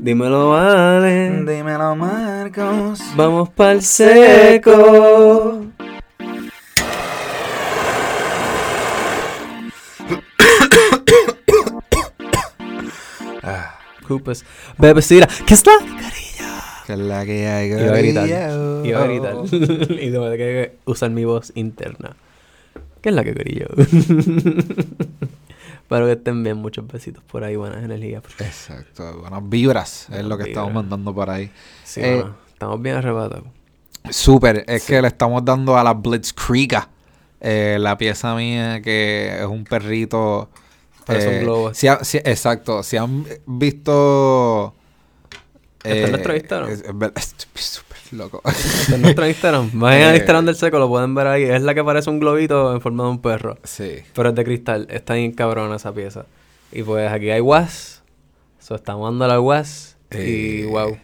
Dímelo, vale. Dímelo, Marcos. Vamos pa'l seco. Ah, Cupas. Bebecita. ¿Qué es la carilla? que es la que hay, Iba a gritar. corillo. Iba a gritar. y tuve que usar mi voz interna. ¿Qué es la que quería? Espero que estén bien. Muchos besitos por ahí. Buenas energías. Exacto, buenas vibras es lo que estamos mandando por ahí. Sí, Eh, mano, Estamos bien arrebatados. Súper, es Sí. que le estamos dando a la Blitzkrieg eh, la pieza mía que es un perrito. Parece un eh, globo. si ha- si- exacto, si han visto. ¿Está en nuestro Instagram? es- loco. En nuestro Instagram. Vayan al Eh, Instagram del seco, lo pueden ver ahí. Es la que parece un globito en forma de un perro. sí. Pero es de cristal. Está bien cabrona esa pieza. Y pues aquí hay was. So estamos dando la was. Y Eh. wow.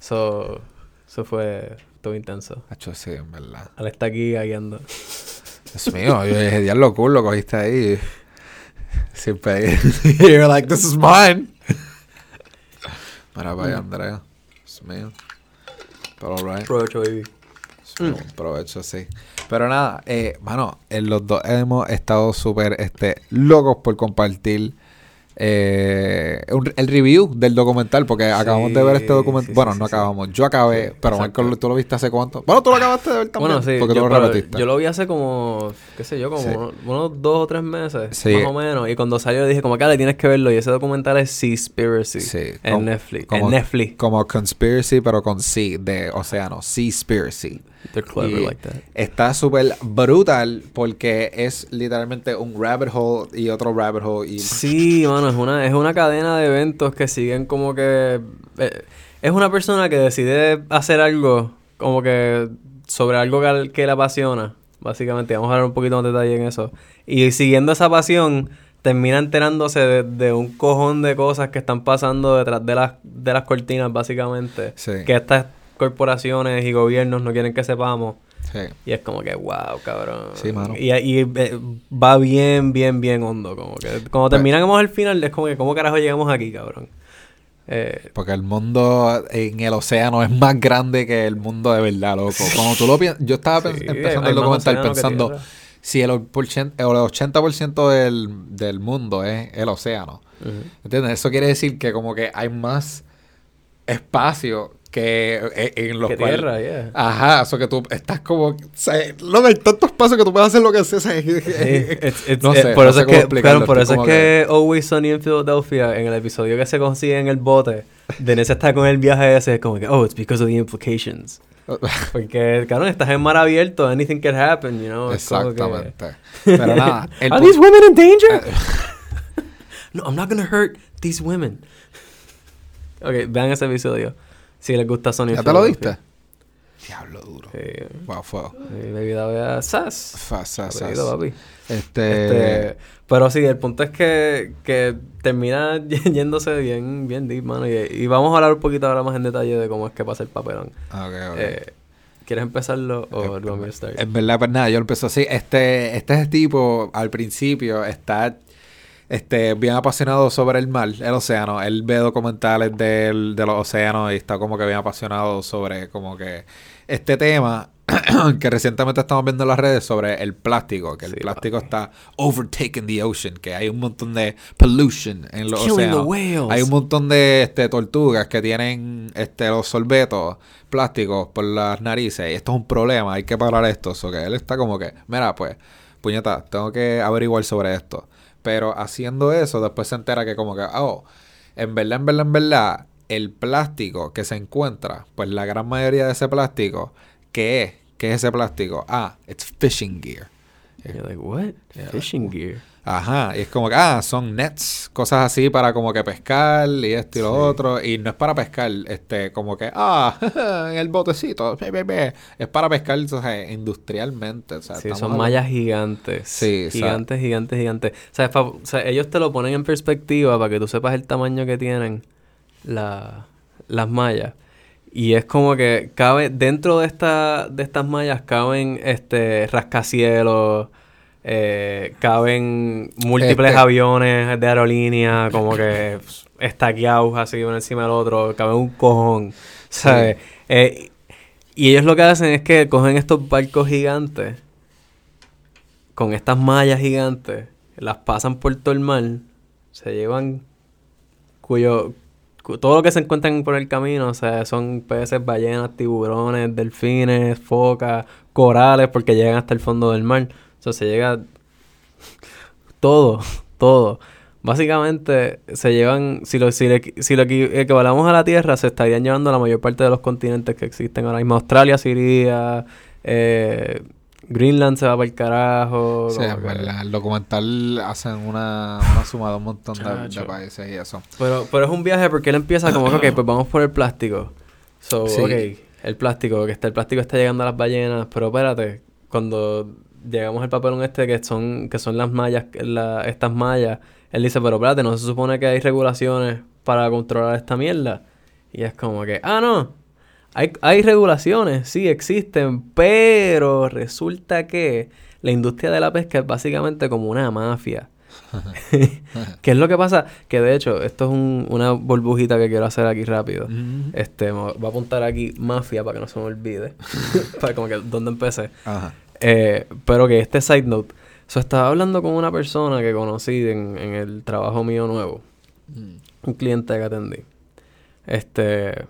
So, eso fue todo intenso. Hacho, sí, en verdad. Él está aquí guiando. Dios mío, yo dije, diablo cool, lo cogiste ahí. Siempre. You're like, this is mine. Mira, vaya, Andrea. Dios mío. Pero. Provecho, baby. Sí, buen provecho, sí. Pero nada, eh, mano, en los dos hemos estado súper este, locos por compartir eh, un- el review del documental, porque acabamos de ver este documental. sí, bueno, sí, no acabamos, yo acabé, pero. Michael, ¿tú lo viste hace cuánto? Bueno, tú lo acabaste de ver también, Bueno, sí, porque yo, tú lo repetiste. yo lo vi hace como, qué sé yo, como unos, unos dos o tres meses, más o menos. Y cuando salió dije, como que "Ale, tienes que verlo. Y ese documental es Seaspiracy Sí, en como- Netflix. como- en Netflix. Como Conspiracy, pero con C, de océano, Seaspiracy. They're clever Y like that. Está súper brutal porque es literalmente un rabbit hole y otro rabbit hole. Y Sí, mano, es una, es una cadena de eventos que siguen como que... eh, es una persona que decide hacer algo como que sobre algo que, que le apasiona, básicamente. Vamos a hablar un poquito más de detalle en eso. Y siguiendo esa pasión, termina enterándose de, de un cojón de cosas que están pasando detrás de las, de las cortinas, básicamente. Sí. Que estas corporaciones y gobiernos no quieren que sepamos. Sí. Y es como que, wow, cabrón. Sí, mano. Y, y, eh, va bien, bien, bien hondo. Como que cuando Pues- terminamos al final, es como que, ¿cómo carajo llegamos aquí, cabrón? Eh, Porque el mundo en el océano es más grande que el mundo de verdad, loco. Como tú lo piensas, yo estaba Sí, empezando hay el documental pensando, si el, porcien- el 80% del, del mundo es el océano. ¿entiendes? Eso quiere decir que como que hay más espacio que eh, en los Que cuales- tierra, yeah. Ajá, eso que tú estás como... O sea, no hay tanto espacio que tú puedes hacer lo que sea. no eh, sé, por eso es que, claro, por eso es que Always Sunny en Philadelphia, en el episodio que se consigue en el bote, Denise está con el viaje ese, es como que, oh, it's because of the implications. Porque, cabrón, estás en mar abierto, anything can happen, you know. como que- Exactamente. Pero nada, Are these women in danger? no, I'm not gonna hurt these women. ok, vean ese episodio. Si les gusta Sony. ¿Ya te lo diste? Diablo duro. Sí, Wow, sí, bebida vea sas. Fa- sa- sa- Apellido, papi. Este, Este, pero sí, el punto es que, que termina yéndose bien, bien deep, mano. Y, y vamos a hablar un poquito ahora más en detalle de cómo es que pasa el papelón. ok, ok. Eh, ¿Quieres empezarlo o me to start? En verdad, pues nada, yo empecé así. Este, este tipo, al principio, está este, bien apasionado sobre el mar, el océano. Él ve documentales del, de los océanos y está como que bien apasionado sobre como que este tema que recientemente estamos viendo en las redes sobre el plástico, que el Sí, plástico está overtaking the ocean, que hay un montón de pollution en los océanos. Hay un montón de este, tortugas que tienen este, los sorbetos plásticos por las narices. Y esto es un problema, hay que parar esto. So que él está como que, mira, pues, puñeta, tengo que averiguar sobre esto. Pero haciendo eso, después se entera que como que, oh, en verdad, en verdad, en verdad, el plástico que se encuentra, pues la gran mayoría de ese plástico, ¿qué es? ¿Qué es ese plástico? Ah, it's fishing gear. You're like, what? Fishing gear. Ajá, y es como que, ah, son nets, cosas así para como que pescar y esto y lo Sí. otro. Y no es para pescar, este, como que, ah, en el botecito, be, be, be. es para pescar o sea, industrialmente. O sea, Sí, son mallas gigantes. Sí, o sea- Gigantes, gigantes, gigantes. O sea, fa- o sea, ellos te lo ponen en perspectiva para que tú sepas el tamaño que tienen la- las mallas. Y es como que cabe, dentro de esta, de estas mallas caben este rascacielos, eh, caben múltiples Este- aviones de aerolínea, como que estaqueados así uno encima del otro, cabe un cojón, ¿sabes? Eh, y ellos lo que hacen es que cogen estos barcos gigantes, con estas mallas gigantes, las pasan por todo el mar, se llevan cuyo todo lo que se encuentran por el camino, o sea, son peces, ballenas, tiburones, delfines, focas, corales, porque llegan hasta el fondo del mar. O sea, se llega todo, todo. Básicamente se llevan, si lo, si, si lo equivalamos a la Tierra, se estarían llevando la mayor parte de los continentes que existen ahora mismo. Australia se iría, eh, Greenland se va para el carajo. Sí, el documental hacen una, una suma de un montón de, países y eso. Pero, pero es un viaje porque él empieza como, ok, pues vamos por el plástico. So, ok, el plástico, que está, el plástico está llegando a las ballenas, pero espérate, cuando llegamos al papelón este que son, que son las mallas, la, estas mallas, él dice, pero espérate, no se supone que hay regulaciones para controlar esta mierda. Y es como que, ah, no, hay, hay regulaciones, sí, existen, pero resulta que la industria de la pesca es básicamente como una mafia. ¿Qué es lo que pasa? Que de hecho, esto es una burbujita que quiero hacer aquí rápido. Este, voy a apuntar aquí mafia para que no se me olvide. para como que dónde empecé. Eh, pero que este side note. So, estaba hablando con una persona que conocí en, en el trabajo mío nuevo. Mm. Un cliente que atendí. Este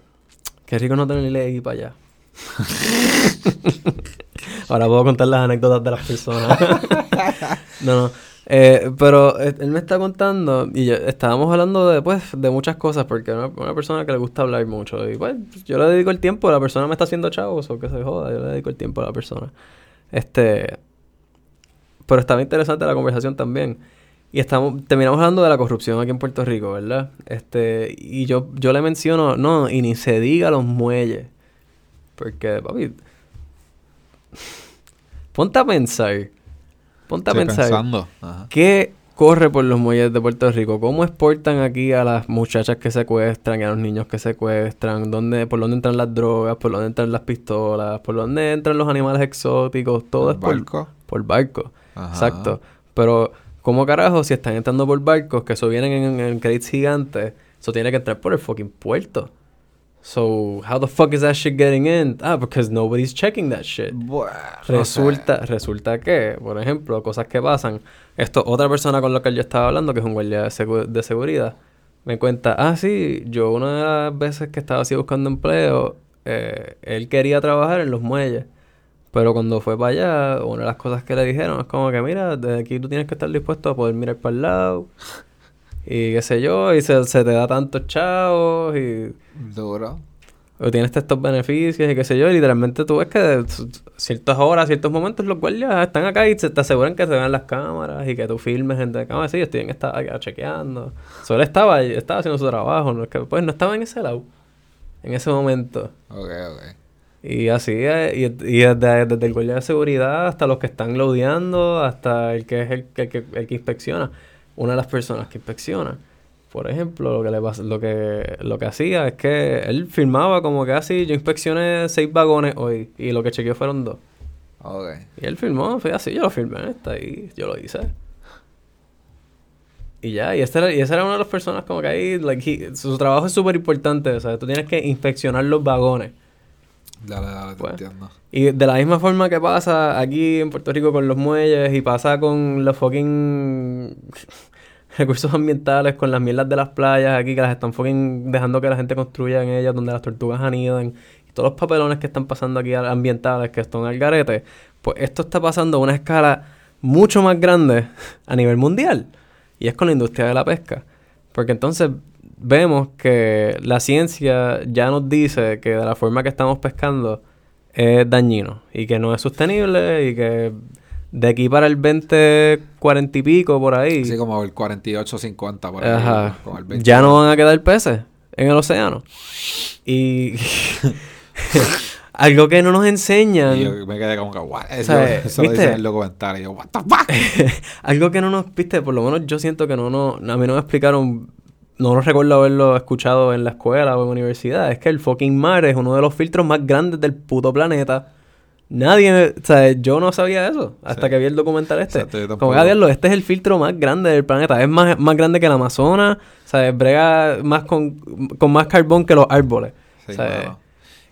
Qué rico no tenerle ahí para allá. Ahora puedo contar las anécdotas de las personas. no, no. Eh, pero eh, él me está contando y yo, estábamos hablando de, pues, de muchas cosas porque es una, persona que le gusta hablar mucho. Y pues yo le dedico el tiempo, la persona me está haciendo chavos o que se joda, yo le dedico el tiempo a la persona. Este. Pero estaba interesante la conversación también. Y estamos, terminamos hablando de la corrupción aquí en Puerto Rico, ¿verdad? Este, y yo, yo le menciono, no, y ni se diga los muelles. Porque, papi, ponte a pensar. Ponte a pensar. Pensando. ¿Qué corre por los muelles de Puerto Rico? ¿Cómo exportan aquí a las muchachas que secuestran y a los niños que secuestran? ¿Dónde, ¿Por dónde entran las drogas? ¿Por dónde entran las pistolas? ¿Por dónde entran los animales exóticos? Todo es por barco. Por barco. Exacto. Pero ¿Cómo carajo si están entrando por barcos que eso vienen en, en gigantes? Eso tiene que entrar por el fucking puerto. So, how the fuck is that shit getting in? Ah, because nobody's checking that shit. resulta, resulta que, por ejemplo, cosas que pasan. Esto, otra persona con la que yo estaba hablando, que es un guardia de, seguridad, me cuenta, ah, sí, yo una de las veces que estaba así buscando empleo, eh, él quería trabajar en los muelles. Pero cuando fue para allá, una de las cosas que le dijeron es como que, mira, desde aquí tú tienes que estar dispuesto a poder mirar para el lado. Y qué sé yo, y se, te da tantos chavos y... Duro. O tienes estos beneficios y qué sé yo, y literalmente tú ves que ciertas horas, ciertos momentos los guardias están acá y te aseguran que se vean las cámaras y que tú filmes gente de cámara. Sí, estoy en esta chequeando. Solo estaba, estaba haciendo su trabajo, no es que, pues no estaba en ese lado, en ese momento. Ok, ok. Y así, eh, y, y desde, el guardia de seguridad hasta los que están loadeando, hasta el que es el, que, el que inspecciona. Una de las personas que inspecciona, por ejemplo, lo que, le, lo que, lo que hacía es que él firmaba como que así, yo inspeccioné seis vagones hoy y lo que chequeó fueron dos. Okay. Y él firmó, fue así, yo lo firmé, está ahí, yo lo hice. Y ya, y, era, y esa era una de las personas como que ahí, like, su trabajo es súper importante, o sea, tú tienes que inspeccionar los vagones. Dale, dale, te pues, entiendo. Y de la misma forma que pasa aquí en Puerto Rico con los muelles y pasa con los fucking recursos ambientales, con las mierdas de las playas aquí que las están fucking dejando que la gente construya en ellas, donde las tortugas anidan, y todos los papelones que están pasando aquí ambientales que están al garete, pues esto está pasando a una escala mucho más grande a nivel mundial. Y es con la industria de la pesca. Porque entonces vemos que la ciencia ya nos dice que de la forma que estamos pescando es dañino y que no es sostenible y que de aquí para el 20, 40 y pico por ahí. Sí, como el 48, 50 por ahí. ya no van a quedar peces en el océano. Y algo que no nos enseñan. Y yo me quedé como que, what? Eso, eso lo dice en el documental. what the fuck? algo que no nos, viste, por lo menos yo siento que no, no, a mí no me explicaron no lo recuerdo haberlo escuchado en la escuela o en la universidad, es que el fucking mar es uno de los filtros más grandes del puto planeta. Nadie, o sea, yo no sabía eso hasta Sí. que vi el documental este. Exacto, Como que, "Ah, diablo, este es el filtro más grande del planeta. Es más, más grande que el Amazonas. Sea, brega más con, con más carbón que los árboles. Sí, O sea, mano.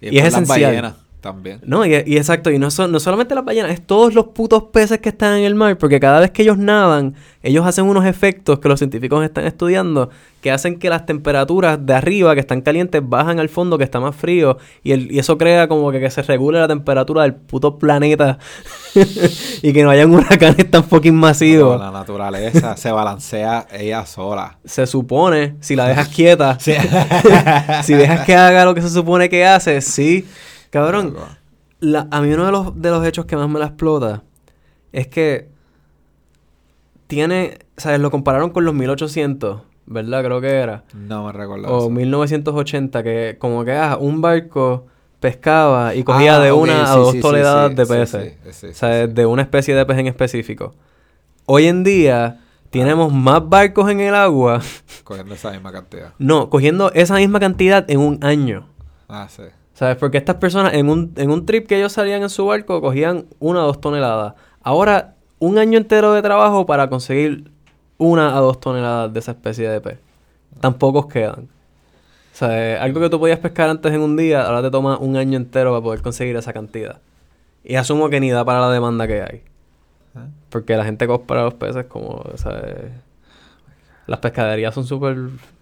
y por es las esencial. ballenas también. No, y, y exacto, y no, son, no solamente las ballenas, es todos los putos peces que están en el mar, porque cada vez que ellos nadan, ellos hacen unos efectos que los científicos están estudiando, que hacen que las temperaturas de arriba, que están calientes, bajan al fondo, que está más frío, y, el, y eso crea como que, que se regule la temperatura del puto planeta, y que no hayan huracanes tan fucking masivos. No, la naturaleza se balancea ella sola. Se supone, si la dejas quieta, si dejas que haga lo que se supone que hace, sí. Cabrón, la- a mí uno de los, de los hechos que más me la explota es que tiene, ¿sabes? Lo compararon con los 1800, ¿verdad? Creo que era. No me recuerdo. O eso. 1980, que como que ah, un barco pescaba y cogía Ah, de una a dos sí, sí, toneladas sí, de peces. sí, sí, o sea, de una especie de pez en específico. Hoy en día tenemos más barcos en el agua, Cogiendo esa misma cantidad. no, cogiendo esa misma cantidad en un año. Ah, sí. ¿Sabes? Porque estas personas en un, en un trip que ellos salían en su barco cogían una o dos toneladas. Ahora, un año entero de trabajo para conseguir una a dos toneladas de esa especie de pez. Tan pocos quedan. O sea, algo que tú podías pescar antes en un día, ahora te toma un año entero para poder conseguir esa cantidad. Y asumo que ni da para la demanda que hay. Porque la gente compra los peces como, ¿sabes? Las pescaderías son súper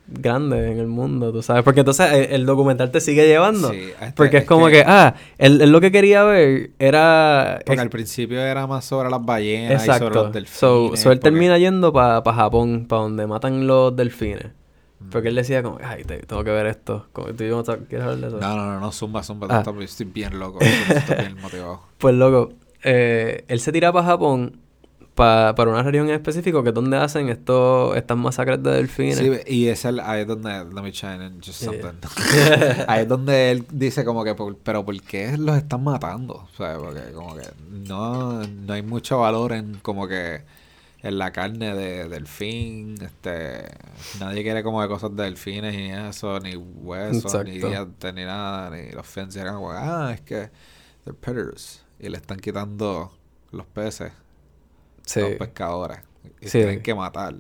grandes en el mundo, tú sabes. Porque entonces el, el documental te sigue llevando. Sí, este- porque es, es como que, que- ah, él, él lo que quería ver era... Porque ex- al principio era más sobre las ballenas y sobre los delfines. So, so él porque- termina yendo para Japón, para donde matan los delfines. Mm. Porque él decía como, ay, te- tengo que ver esto. Como, ¿Tú y yo no te- quieres hablar de eso? No, no, no, no, zumba, zumba. Ah. Estoy bien loco. Estoy bien motivado. Pues loco, eh, él se tira para Japón pa- para una región en específico que es donde hacen esto, estas masacres de delfines. Sí, y es el, ahí es donde, let me chime in just Yeah. something. ahí es donde él dice como que, pero ¿por qué los están matando? O sea, porque como que no, no hay mucho valor en como que en la carne de delfín, este, nadie quiere como de cosas de delfines y eso, ni huesos, ni dientes, ni nada, ni los fans eran como, ah, es que they're predators y le están quitando los peces Sí. a los pescadores y Sí. tienen que matar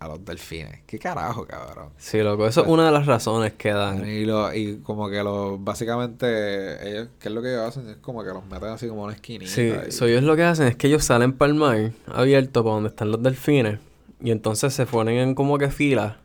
a los delfines. ¿Qué carajo, cabrón? Sí, loco, eso es una de las razones que dan. Y, lo, y como que lo, básicamente, ellos, ¿qué es lo que ellos hacen? Es como que los meten así como en una esquinita. Sí, y- so ellos lo que hacen es que ellos salen para el mar abierto, para donde están los delfines, y entonces se ponen en como que fila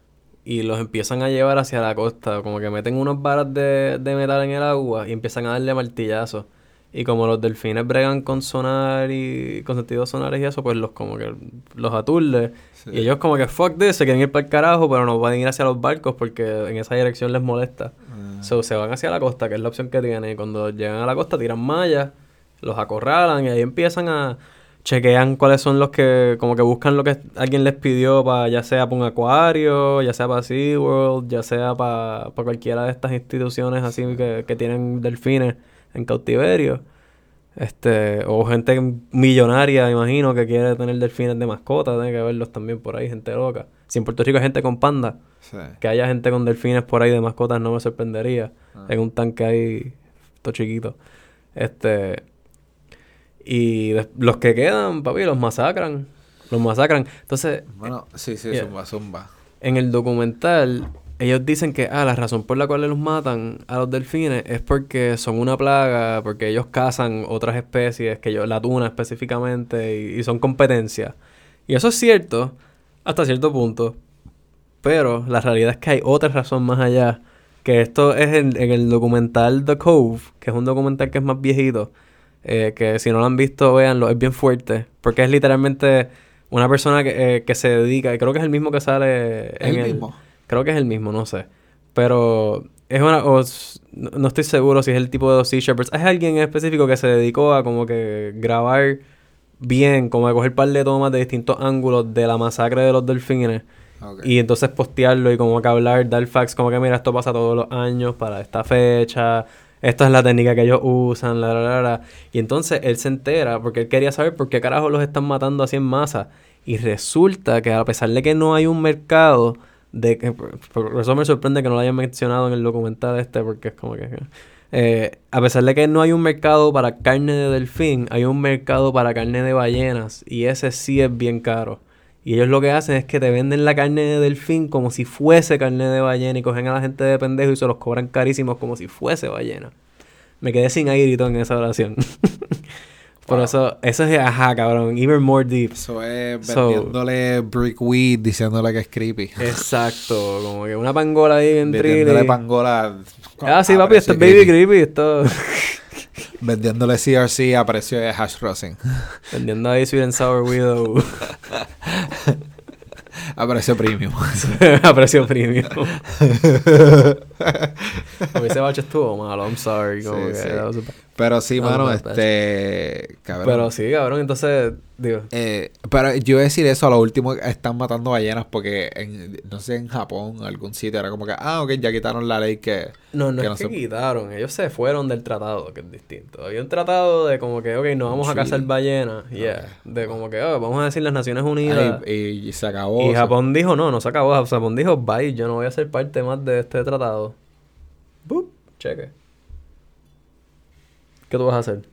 y los empiezan a llevar hacia la costa, como que meten unos varas de, de metal en el agua y empiezan a darle martillazos. Y como los delfines bregan con sonar y con sentidos sonares y eso, pues los como que los aturde. Sí. Y ellos como que fuck this, se quieren ir para el carajo, pero no pueden ir hacia los barcos porque en esa dirección les molesta. Ah, So, se van hacia la costa, que es la opción que tienen. Y cuando llegan a la costa, tiran mallas, los acorralan y ahí empiezan a. Chequean cuáles son los que. Como que buscan lo que alguien les pidió para. Ya sea para un acuario, ya sea para SeaWorld, ya sea para, para cualquiera de estas instituciones así que, que tienen delfines en cautiverio. Este, o gente millonaria, imagino, que quiere tener delfines de mascota, tiene que verlos también por ahí, gente loca. Si en Puerto Rico hay gente con panda, sí. que haya gente con delfines por ahí de mascotas no me sorprendería. Ah. En un tanque ahí, todo chiquito. Este. Y los que quedan, papi, los masacran. Los masacran. Entonces, Bueno, sí, sí, Yeah. zumba, zumba. en el documental, ellos dicen que ah, la razón por la cual los matan a los delfines es porque son una plaga, porque ellos cazan otras especies, que ellos, la tuna específicamente, y, y son competencia. Y eso es cierto, hasta cierto punto. Pero la realidad es que hay otra razón más allá. Que esto es en, en el documental The Cove, que es un documental que es más viejito. eh, que si no lo han visto, véanlo, es bien fuerte. Porque es literalmente una persona que, eh, que se dedica, y creo que es el mismo que sale en ¿El mismo? Creo que es el mismo, no sé. Pero es una. o no, estoy seguro si es el tipo de los Sea Shepherds. Es alguien en específico que se dedicó a como que grabar bien, como a coger par de tomas de distintos ángulos de la masacre de los delfines. Y entonces postearlo y como que hablar, dar facts, como que mira, esto pasa todos los años para esta fecha. Esta es la técnica que ellos usan, la, la, la, la. Y entonces él se entera porque él quería saber por qué carajo los están matando así en masa. Y resulta que a pesar de que no hay un mercado de que por eso me sorprende que no lo hayan mencionado en el documental este porque es como que Eh, a pesar de que no hay un mercado para carne de delfín, hay un mercado para carne de ballenas y ese sí es bien caro. Y ellos lo que hacen es que te venden la carne de delfín como si fuese carne de ballena y cogen a la gente de pendejo y se los cobran carísimos como si fuese ballena. Me quedé sin aire en esa oración. Por eso, eso es, ajá, cabrón, even more deep. Eso es vendiéndole brickweed, diciéndole que es creepy. Exacto, como que una pangola ahí en Vendiéndole pangola. Ah, sí, papi, esto es baby creepy, esto... Vendiéndole CRC a precio de hash rosin. Vendiendo ahí Sweet and Sour Widow. a precio premium. a precio premium. ese bache estuvo malo, I'm sorry. Como que, sí. Pero sí, mano, este. Cabrón. Pero sí, cabrón, entonces. Digo. Eh, pero yo voy a decir eso, a lo último están matando ballenas porque, en, no sé, en Japón, algún sitio, era como que, ah, ok, ya quitaron la ley que. No, no es que quitaron, ellos se fueron del tratado, que es distinto. Había un tratado de como que, ok, no vamos a cazar ballenas, yeah. De como que, oh, vamos a decir las Naciones Unidas. y, se acabó. Y Japón dijo, no, no se acabó. Japón dijo, bye, yo no voy a ser parte más de este tratado. Boop, cheque. ¿Qué tú vas a hacer?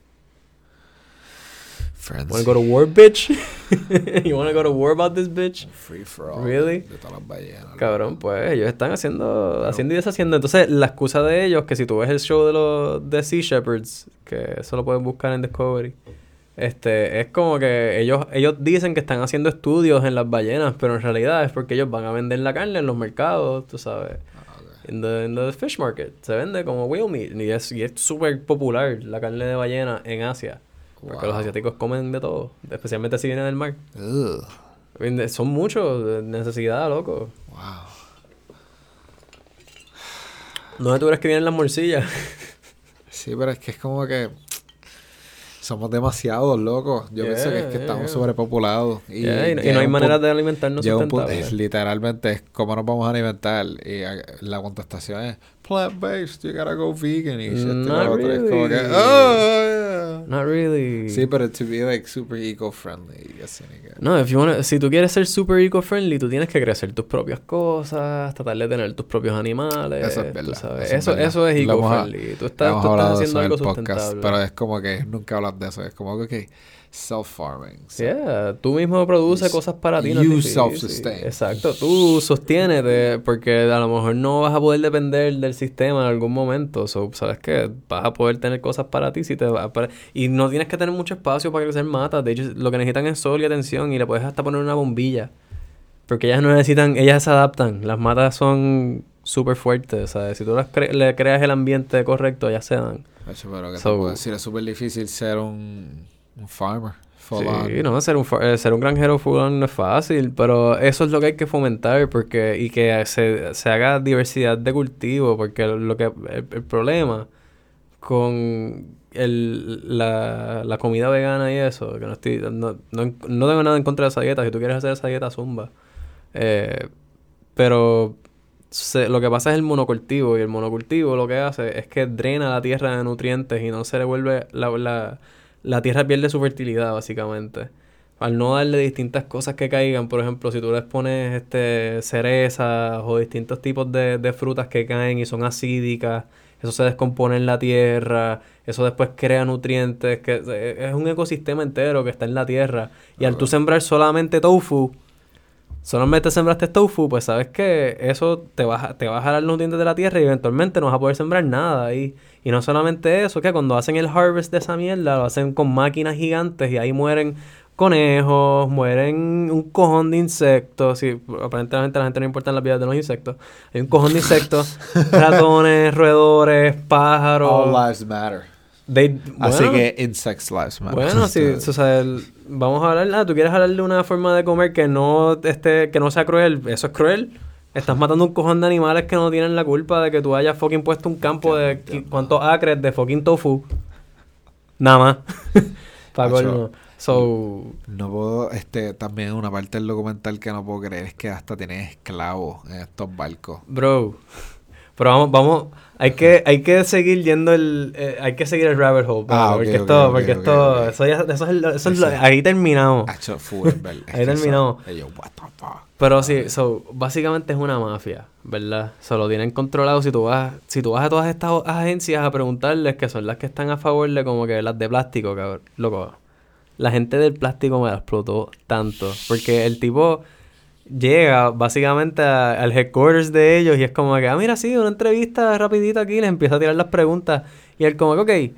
Friends. Wanna go to war, bitch? you wanna go to war about this bitch? Free for all. Really? De todas las ballenas. Cabrón, pues ellos están haciendo, haciendo y deshaciendo. Entonces, la excusa de ellos, que si tú ves el show de los de Sea Shepherds, que eso lo pueden buscar en Discovery, este, es como que ellos, ellos dicen que están haciendo estudios en las ballenas, pero en realidad es porque ellos van a vender la carne en los mercados, tú sabes en the, the fish market. Se vende como whale meat. Y es súper popular la carne de ballena en Asia. Porque los asiáticos comen de todo. Especialmente si viene del mar. Son muchos. Necesidad, loco. Wow. ¿Dónde tú crees que vienen las morcillas? sí, pero es que es como que somos demasiados locos. Yo pienso que es que estamos sobrepopulados. Y, no hay manera de alimentarnos literalmente es cómo nos vamos a alimentar. Y la contestación es plant-based, you gotta go vegan. Y Not really. Es como que, oh, Not really. Sí, pero to be like super eco-friendly. No, if you wanna, si tú quieres ser super eco-friendly, tú tienes que crecer tus propias cosas, tratar de tener tus propios animales. Eso es verdad. Eso, eso, es eco-friendly. Tú estás, tú estás haciendo algo sustentable. pero es como que nunca hablas de eso. Es como que, self-farming. Yeah, tú mismo produces cosas para ti. You self-sustain. Exacto, tú sostienes porque a lo mejor no vas a poder depender del sistema en algún momento. So, sabes que vas a poder tener cosas para ti si te va y no tienes que tener mucho espacio para crecer matas. De hecho, lo que necesitan es sol y atención y le puedes hasta poner una bombilla. Porque ellas no necesitan, ellas se adaptan. Las matas son súper fuertes, ¿sabes? Si tú las le creas el ambiente correcto, ellas se dan. Eso, pero que so, decir, es súper difícil ser un un farmer. sí, no, ser un, eh, ser un granjero full no es fácil, pero eso es lo que hay que fomentar porque y que se, se haga diversidad de cultivo, porque lo que el, problema con el, la, la, comida vegana y eso, que no, estoy, no, no, no, tengo nada en contra de esa dieta, si tú quieres hacer esa dieta zumba, eh, pero lo que pasa es el monocultivo y el monocultivo lo que hace es que drena la tierra de nutrientes y no se le vuelve la, la la tierra pierde su fertilidad, básicamente. Al no darle distintas cosas que caigan, por ejemplo, si tú les pones este cerezas o distintos tipos de, de frutas que caen y son acídicas, eso se descompone en la tierra, eso después crea nutrientes, que es un ecosistema entero que está en la tierra. Y al tú sembrar solamente tofu, solamente sembraste tofu, pues sabes que eso te va, te va a jalar los nutrientes de la tierra y eventualmente no vas a poder sembrar nada ahí. Y no solamente eso, que cuando hacen el harvest de esa mierda, lo hacen con máquinas gigantes y ahí mueren conejos, mueren un cojón de insectos. Y aparentemente a la gente no importa las vidas de los insectos. Hay un cojón de insectos, ratones, roedores, pájaros. All lives matter. Así que insects lives matter. Bueno, sí, o sea, vamos a hablar, ah, tú quieres hablar de una forma de comer que no esté, que no sea cruel, eso es cruel. Estás matando un cojón de animales que no tienen la culpa de que tú hayas fucking puesto un campo de cuántos acres de fucking tofu. Nada más. Para So, no puedo, este, también una parte del documental que no puedo creer es que hasta tienes esclavos en estos barcos. Bro, Pero vamos, vamos, hay que, hay que seguir yendo el, eh, hay que seguir el rabbit hole, Ah, ok, porque ok, esto, porque esto, eso ya, eso es, lo- eso es lo- ahí terminamos. Ahí terminamos. Pero sí, so, básicamente es una mafia, ¿verdad? Se lo tienen controlado. Si tú vas, si tú vas a todas estas agencias a preguntarles que son las que están a favor de como que las de plástico, cabrón. Loco, la gente del plástico me la explotó tanto. Porque el tipo llega básicamente al headquarters de ellos y es como que, ah, mira, sí, una entrevista rapidita aquí, les empieza a tirar las preguntas. Y él como que, ok,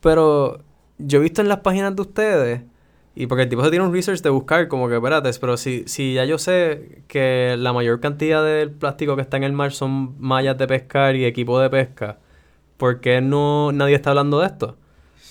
pero yo he visto en las páginas de ustedes, y porque el tipo se tiene un research de buscar, como que, espérate, pero si, si ya yo sé que la mayor cantidad del plástico que está en el mar son mallas de pescar y equipo de pesca, ¿por qué no nadie está hablando de esto?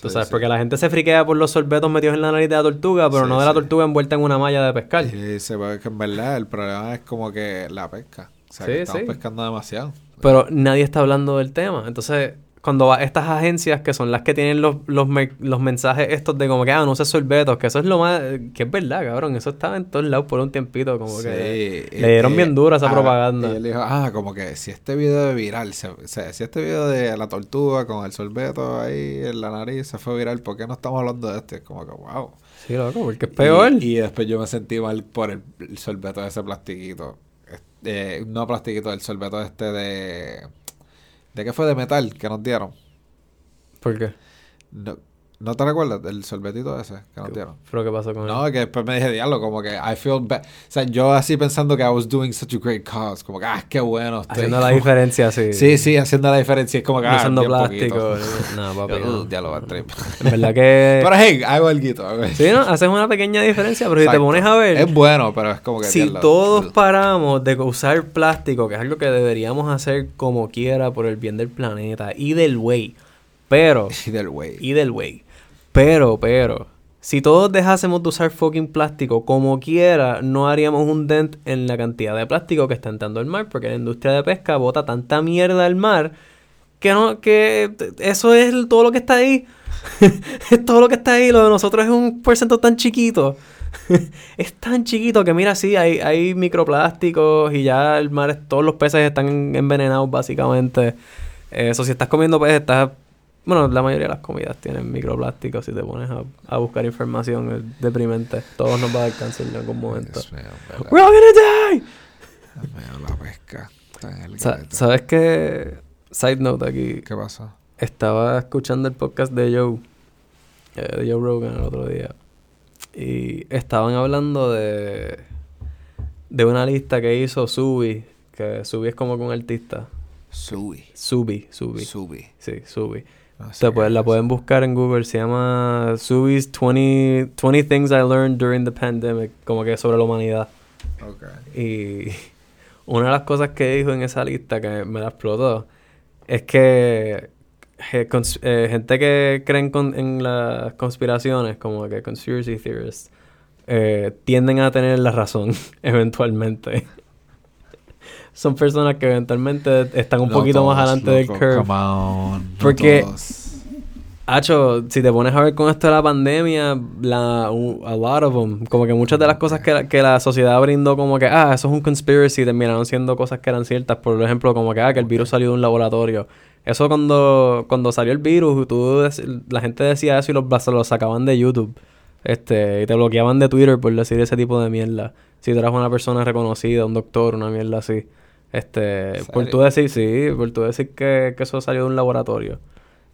Tú Sí, sabes, sí. porque la gente se friquea por los sorbetos metidos en la nariz de la tortuga, pero Sí, no de la sí. tortuga envuelta en una malla de pescar. Y se ve que en verdad el problema es como que la pesca. O sea, Sí, que estamos sí. pescando demasiado. Pero nadie está hablando del tema. Entonces, cuando va a estas agencias que son las que tienen los, los, me- los mensajes estos de como que, ah, no uses sorbetos, que eso es lo más... Que es verdad, cabrón. Eso estaba en todos lados por un tiempito, como que... Sí, le dieron bien dura esa ah, propaganda. Y él dijo, ah, como que si este video es viral, se- se- si este video de la tortuga con el sorbeto ahí en la nariz se fue viral, ¿por qué no estamos hablando de este? Es como que, wow. Sí, loco, porque es peor. Y, y después yo me sentí mal por el, el sorbeto de ese plastiquito. Este, no plastiquito, el sorbeto este de... ¿De qué fue? De metal que nos dieron. ¿Por qué? No, ¿no te recuerdas del sorbetito ese que nos dieron? ¿Pero qué pasó con él? No, que después me dije, diablo, como que I feel bad. O sea, yo así pensando que I was doing such a great cause. Como que, ah, qué bueno estoy. Haciendo la diferencia, sí. Sí, sí, haciendo la diferencia. Es como que, No ah, usando plástico. No, papi, Yo, no. "Uh, diablo, bad trip. En verdad que... Pero hey, hago algo. algo. Sí, ¿no? Haces una pequeña diferencia, pero si te pones a ver... Es bueno, pero es como que... Si diablo, todos paramos de usar plástico, que es algo que deberíamos hacer como quiera por el bien del planeta y del way, pero, Y del way. y del way, pero, pero, si todos dejásemos de usar fucking plástico como quiera, no haríamos un dent en la cantidad de plástico que está entrando al mar, porque la industria de pesca bota tanta mierda al mar que no, que eso es todo lo que está ahí. es todo lo que está ahí. Lo de nosotros es un porcentaje tan chiquito. es tan chiquito que mira, sí, hay, hay microplásticos y ya el mar, todos los peces están envenenados básicamente. Eso, si estás comiendo peces, estás... Bueno, la mayoría de las comidas tienen microplásticos. Si te pones a, a buscar información, es deprimente. Todos nos va a dar cáncer en algún momento. Dios mío, verdad. We're all gonna die! Dios mío, la pesca. Sa- garete. ¿Sabes qué? Side note aquí. ¿Qué pasó? Estaba escuchando el podcast de Joe, eh, de Joe Rogan el otro día. Y estaban hablando de, de una lista que hizo Subi, que Subi es como que un artista. Subi. Subi, Subi. Subi. Sí, Subi. Se qué puede- la pueden buscar en Google, se llama Subi's 20, 20 Things I Learned During the Pandemic, como que sobre la humanidad. Y una de las cosas que dijo en esa lista que me la explotó es que eh, gente que creen con- en las conspiraciones, como que conspiracy theorists, eh, tienden a tener la razón eventualmente. Son personas que eventualmente están un No poquito más adelante del curve. Come on. no Porque-. Hacho, si te pones a ver con esto de la pandemia, la, a lot of them, como que muchas de las cosas que la, que la sociedad brindó como que, ah, eso es un conspiracy, terminaron siendo cosas que eran ciertas. Por ejemplo, como que, ah, que el virus salió de un laboratorio. Eso cuando, cuando salió el virus, tú, la gente decía eso y los, se lo sacaban de YouTube. Este, y te bloqueaban de Twitter por decir ese tipo de mierda. Si tú eras una persona reconocida, un doctor, una mierda así. Este, por ¿Serio? tú decir, sí, por tú decir que, que eso salió de un laboratorio.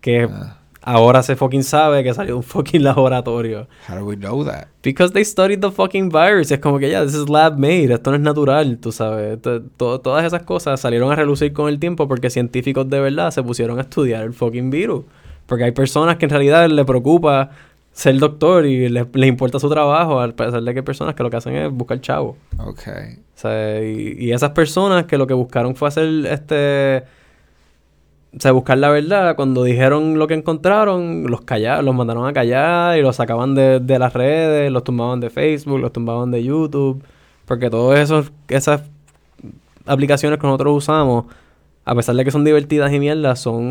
Que Ah, ahora se fucking sabe que salió de un fucking laboratorio. how do we know that? Because they studied the fucking virus. Es como que ya, this is lab made. Esto no es natural, tú sabes. To- todas esas cosas salieron a relucir con el tiempo porque científicos de verdad se pusieron a estudiar el fucking virus. Porque hay personas que en realidad les preocupa ser doctor y les, les importa su trabajo, al pesar de que hay personas que lo que hacen es buscar chavo. Ok. O sea, y, y esas personas que lo que buscaron fue hacer este. O sea, buscar la verdad. Cuando dijeron lo que encontraron, los callaron, los mandaron a callar y los sacaban de, de las redes, los tumbaban de Facebook, los tumbaban de YouTube. Porque todas esos, esas aplicaciones que nosotros usamos, a pesar de que son divertidas y mierdas, son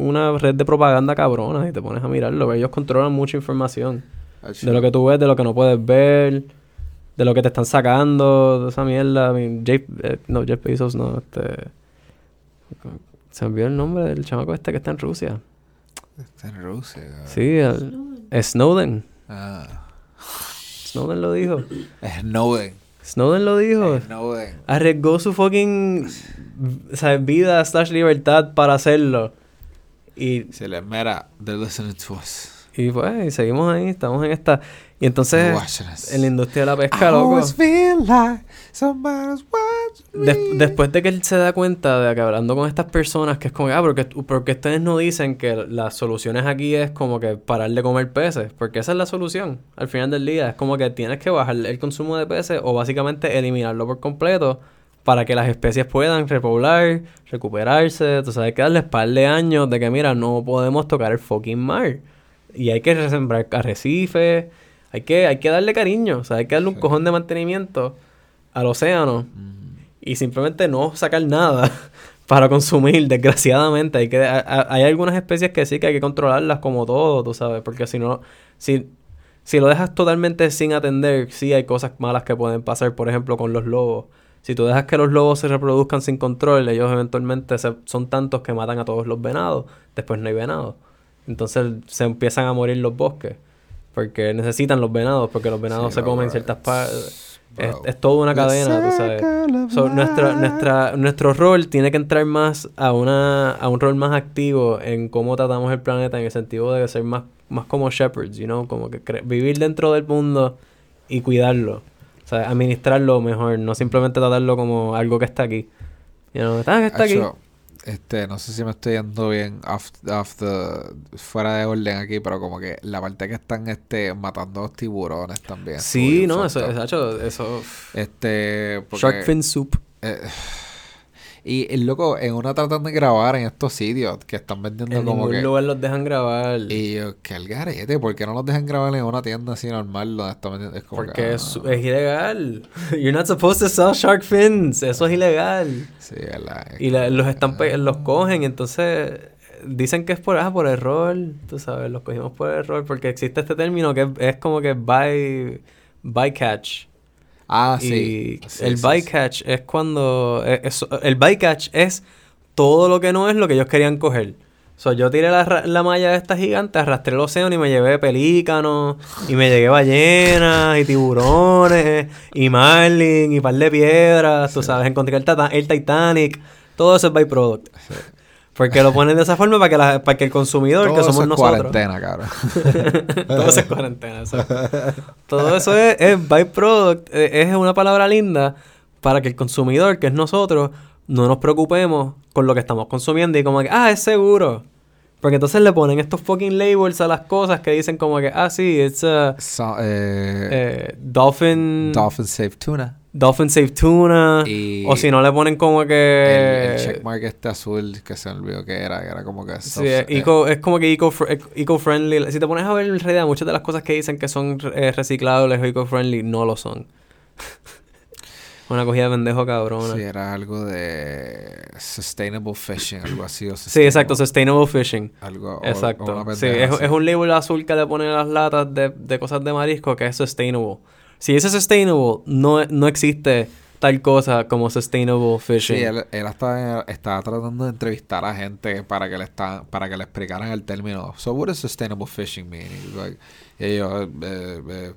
una red de propaganda cabrona. Y te pones a mirarlo. Ellos controlan mucha información. De lo que tú ves, de lo que no puedes ver, de lo que te están sacando, de esa mierda. I mean, Jeff- eh, no, Jeff Bezos no, este... Se me olvidó el nombre del chamaco este que está en Rusia. Está en Rusia. cabrón. Sí, el- Snowden. Ah. Snowden lo dijo. Snowden. Snowden lo dijo. Snowden. Arriesgó su fucking o sea, vida slash libertad para hacerlo. Y, Se le mira, they're listening to us. Y pues, y seguimos ahí, estamos en esta. Y entonces, en la industria de la pesca, loco. like Des- después de que él se da cuenta de que hablando con estas personas, que es como, ah, porque, porque ustedes no dicen que las soluciones aquí es como que parar de comer peces, porque esa es la solución al final del día. Es como que tienes que bajar el consumo de peces o básicamente eliminarlo por completo para que las especies puedan repoblar, recuperarse. Tú sabes, que darles par de años de que, mira, no podemos tocar el fucking mar. Y hay que resembrar arrecifes, hay que, hay que darle cariño, o sea, hay que darle un Sí. cojón de mantenimiento al océano Mm. y simplemente no sacar nada para consumir, desgraciadamente. Hay, que, a- a- hay algunas especies que sí que hay que controlarlas como todo, tú sabes, porque si no, si, si lo dejas totalmente sin atender, sí hay cosas malas que pueden pasar, por ejemplo, con los lobos. Si tú dejas que los lobos se reproduzcan sin control, ellos eventualmente se- son tantos que matan a todos los venados, después no hay venados. Entonces se empiezan a morir los bosques, porque necesitan los venados, porque los venados Sí, se comen ciertas partes. Es, es toda una cadena, tú sabes. So, nuestra, nuestra, nuestro rol tiene que entrar más a una a un rol más activo en cómo tratamos el planeta en el sentido de ser más, más como shepherds, you know, como que vivir dentro del mundo y cuidarlo. O sea, administrarlo mejor, no simplemente tratarlo como algo que está aquí. You know, ah, que está aquí. Este, no sé si me estoy yendo bien off, off the, fuera de orden aquí, pero como que la parte que están este matando a los tiburones también. Sí, no, eso, eso, eso Este, porque, Shark fin soup. eh, y el loco, en una tratan de grabar en estos sitios que están vendiendo En como ningún que. lugar los dejan grabar. Y yo, que al garete, ¿por qué no los dejan grabar en una tienda así normal donde están vendiendo? Es como que, Porque ah, es, es ilegal. You're not supposed to sell shark fins. Eso es ilegal. Sí, verdad. Y la- los están pe- los cogen, entonces dicen que es por, ah, por error, tú sabes, los cogimos por error, porque existe este término que es, es como que by, bycatch. Ah, y sí. Sí, el sí, sí. bycatch es cuando, es- es- el bycatch es todo lo que no es lo que ellos querían coger. So, yo tiré la, la malla de esta gigante, arrastré el océano y me llevé pelícanos, y me llegué ballenas, y tiburones, y marlin, y par de piedras, tú sabes, encontré el, tata- el Titanic, todo eso es byproduct. Porque lo ponen de esa forma para que, la- para que el consumidor, Todo que eso somos es nosotros. cuarentena, cabrón. Todo eso es cuarentena. Todo eso es, es byproduct. eh, Es una palabra linda para que el consumidor, que es nosotros, no nos preocupemos con lo que estamos consumiendo y como que, ah, es seguro. Porque entonces le ponen estos fucking labels a las cosas que dicen como que, ah, sí, it's a So- eh, eh, dolphin, Dolphin Safe Tuna. Dolphin safe tuna. Y O si no le ponen como el, que... el checkmark este azul que se olvidó que era, que era como que... Sí, es, eh, eco- es como que eco, eco-friendly. Si te pones a ver en realidad, muchas de las cosas que dicen que son eh, reciclables o eco-friendly no lo son. Una cogida de pendejo cabrona. Sí, Sí, era algo de sustainable fishing, algo así. o exacto, sustainable fishing. Algo, o- Exacto. Sí, es, un label azul que le ponen las latas de, de cosas de marisco que es sustainable. Si es sustainable, no, no existe tal cosa como sustainable fishing. Sí, él, él estaba, estaba tratando de entrevistar a gente para que le está, para que le explicaran el término. So what does sustainable fishing mean? Like, y ellos, eh, eh,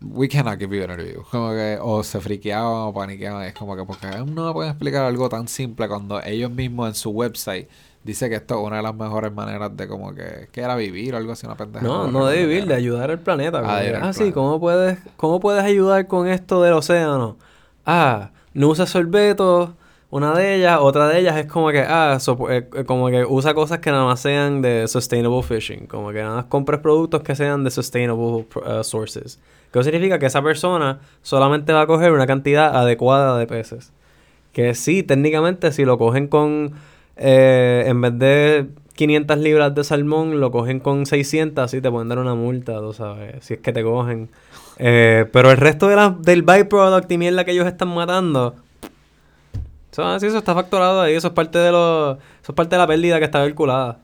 we cannot give you an interview. Como que, o se friqueaban o paniqueaban. Es como que, porque no me pueden explicar algo tan simple cuando ellos mismos en su website dice que esto es una de las mejores maneras de como que, que era vivir o algo así, una pendeja. No, no de vivir, de ayudar al planeta. Ah, ah, sí. ¿cómo puedes, ¿cómo puedes ayudar con esto del océano? Ah, no usa sorbetos, una de ellas, otra de ellas es como que, ah, so- eh, eh, como que usa cosas que nada más sean de sustainable fishing, como que nada más compres productos que sean de sustainable uh, sources. Que significa que esa persona solamente va a coger una cantidad adecuada de peces. Que sí, técnicamente, si lo cogen con, eh, en vez de 500 libras de salmón, lo cogen con 600, así te pueden dar una multa, tú sabes, si es que te cogen. Eh, pero el resto de la, del byproduct y mierda que ellos están matando, eso, sí, eso está factorado ahí, eso es parte de lo, eso es parte de la pérdida que está calculada.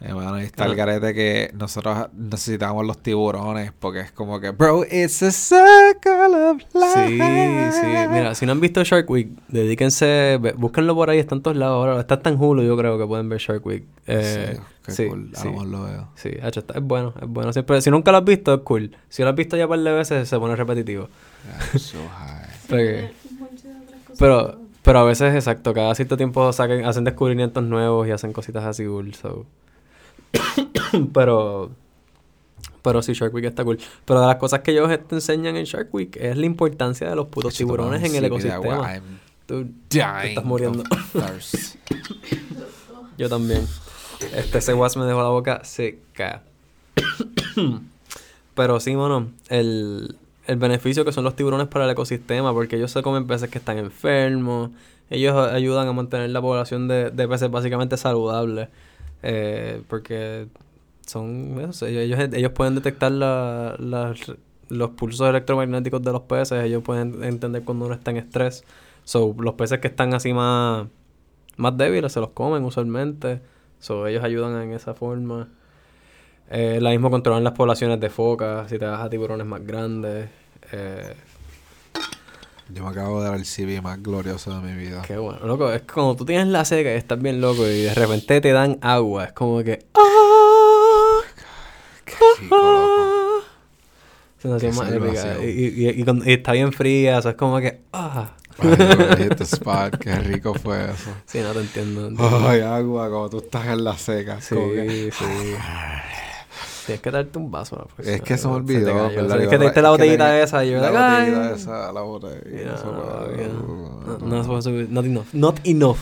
Eh, bueno, ahí está el garete que nosotros necesitamos los tiburones porque es como que, bro, it's a circle of life. Sí, sí. Mira, si no han visto Shark Week, dedíquense, búsquenlo por ahí, está en todos lados ahora. Está en Hulu, yo creo que pueden ver Shark Week. Eh, sí, qué sí, cool. sí. A lo mejor lo veo. Sí, hacho, está- es bueno, es bueno. Siempre, si nunca lo has visto, es cool. Si lo has visto ya un par de veces, se pone repetitivo. So high. Porque- pero, pero a veces, exacto, cada cierto tiempo saquen, hacen descubrimientos nuevos y hacen cositas así cool, so. pero, pero sí, Shark Week está cool. Pero de las cosas que ellos te enseñan en Shark Week es la importancia de los putos tiburones en el ecosistema. I'm Tú- dying estás muriendo. Yo también. Este, ese was me dejó la boca seca. Pero sí, mano, el, el beneficio que son los tiburones para el ecosistema, porque ellos se comen peces que están enfermos, ellos ayudan a mantener la población de, de peces básicamente saludable, eh, porque son, ellos, ellos, pueden detectar la, los pulsos electromagnéticos de los peces, ellos pueden entender cuando uno está en estrés. So, los peces que están así más, más débiles se los comen usualmente. So, ellos ayudan en esa forma. Eh, la mismo controlan las poblaciones de focas, si te vas a tiburones más grandes. Eh, Yo me acabo de dar el CV más glorioso de mi vida. qué bueno. Loco, es cuando tú tienes la seca y estás bien loco y de repente te dan agua, es como que... ¡Ah! Qué rico, loco. Sensación más épica. Y, y- y- y con- y está bien fría, o sea, es como que... ¡Ah! Ay, spot. Qué rico fue eso. Sí, no te entiendo. entiendo. Ay, agua, como tú estás en la seca. Sí, como que- sí. Tienes que darte un vaso. la Es que se me olvidó. Es que te diste la es que botellita tenía- esa y yo... La like, botellita "Ay". esa, la botella. No, no, no, no, no, not enough. Not enough.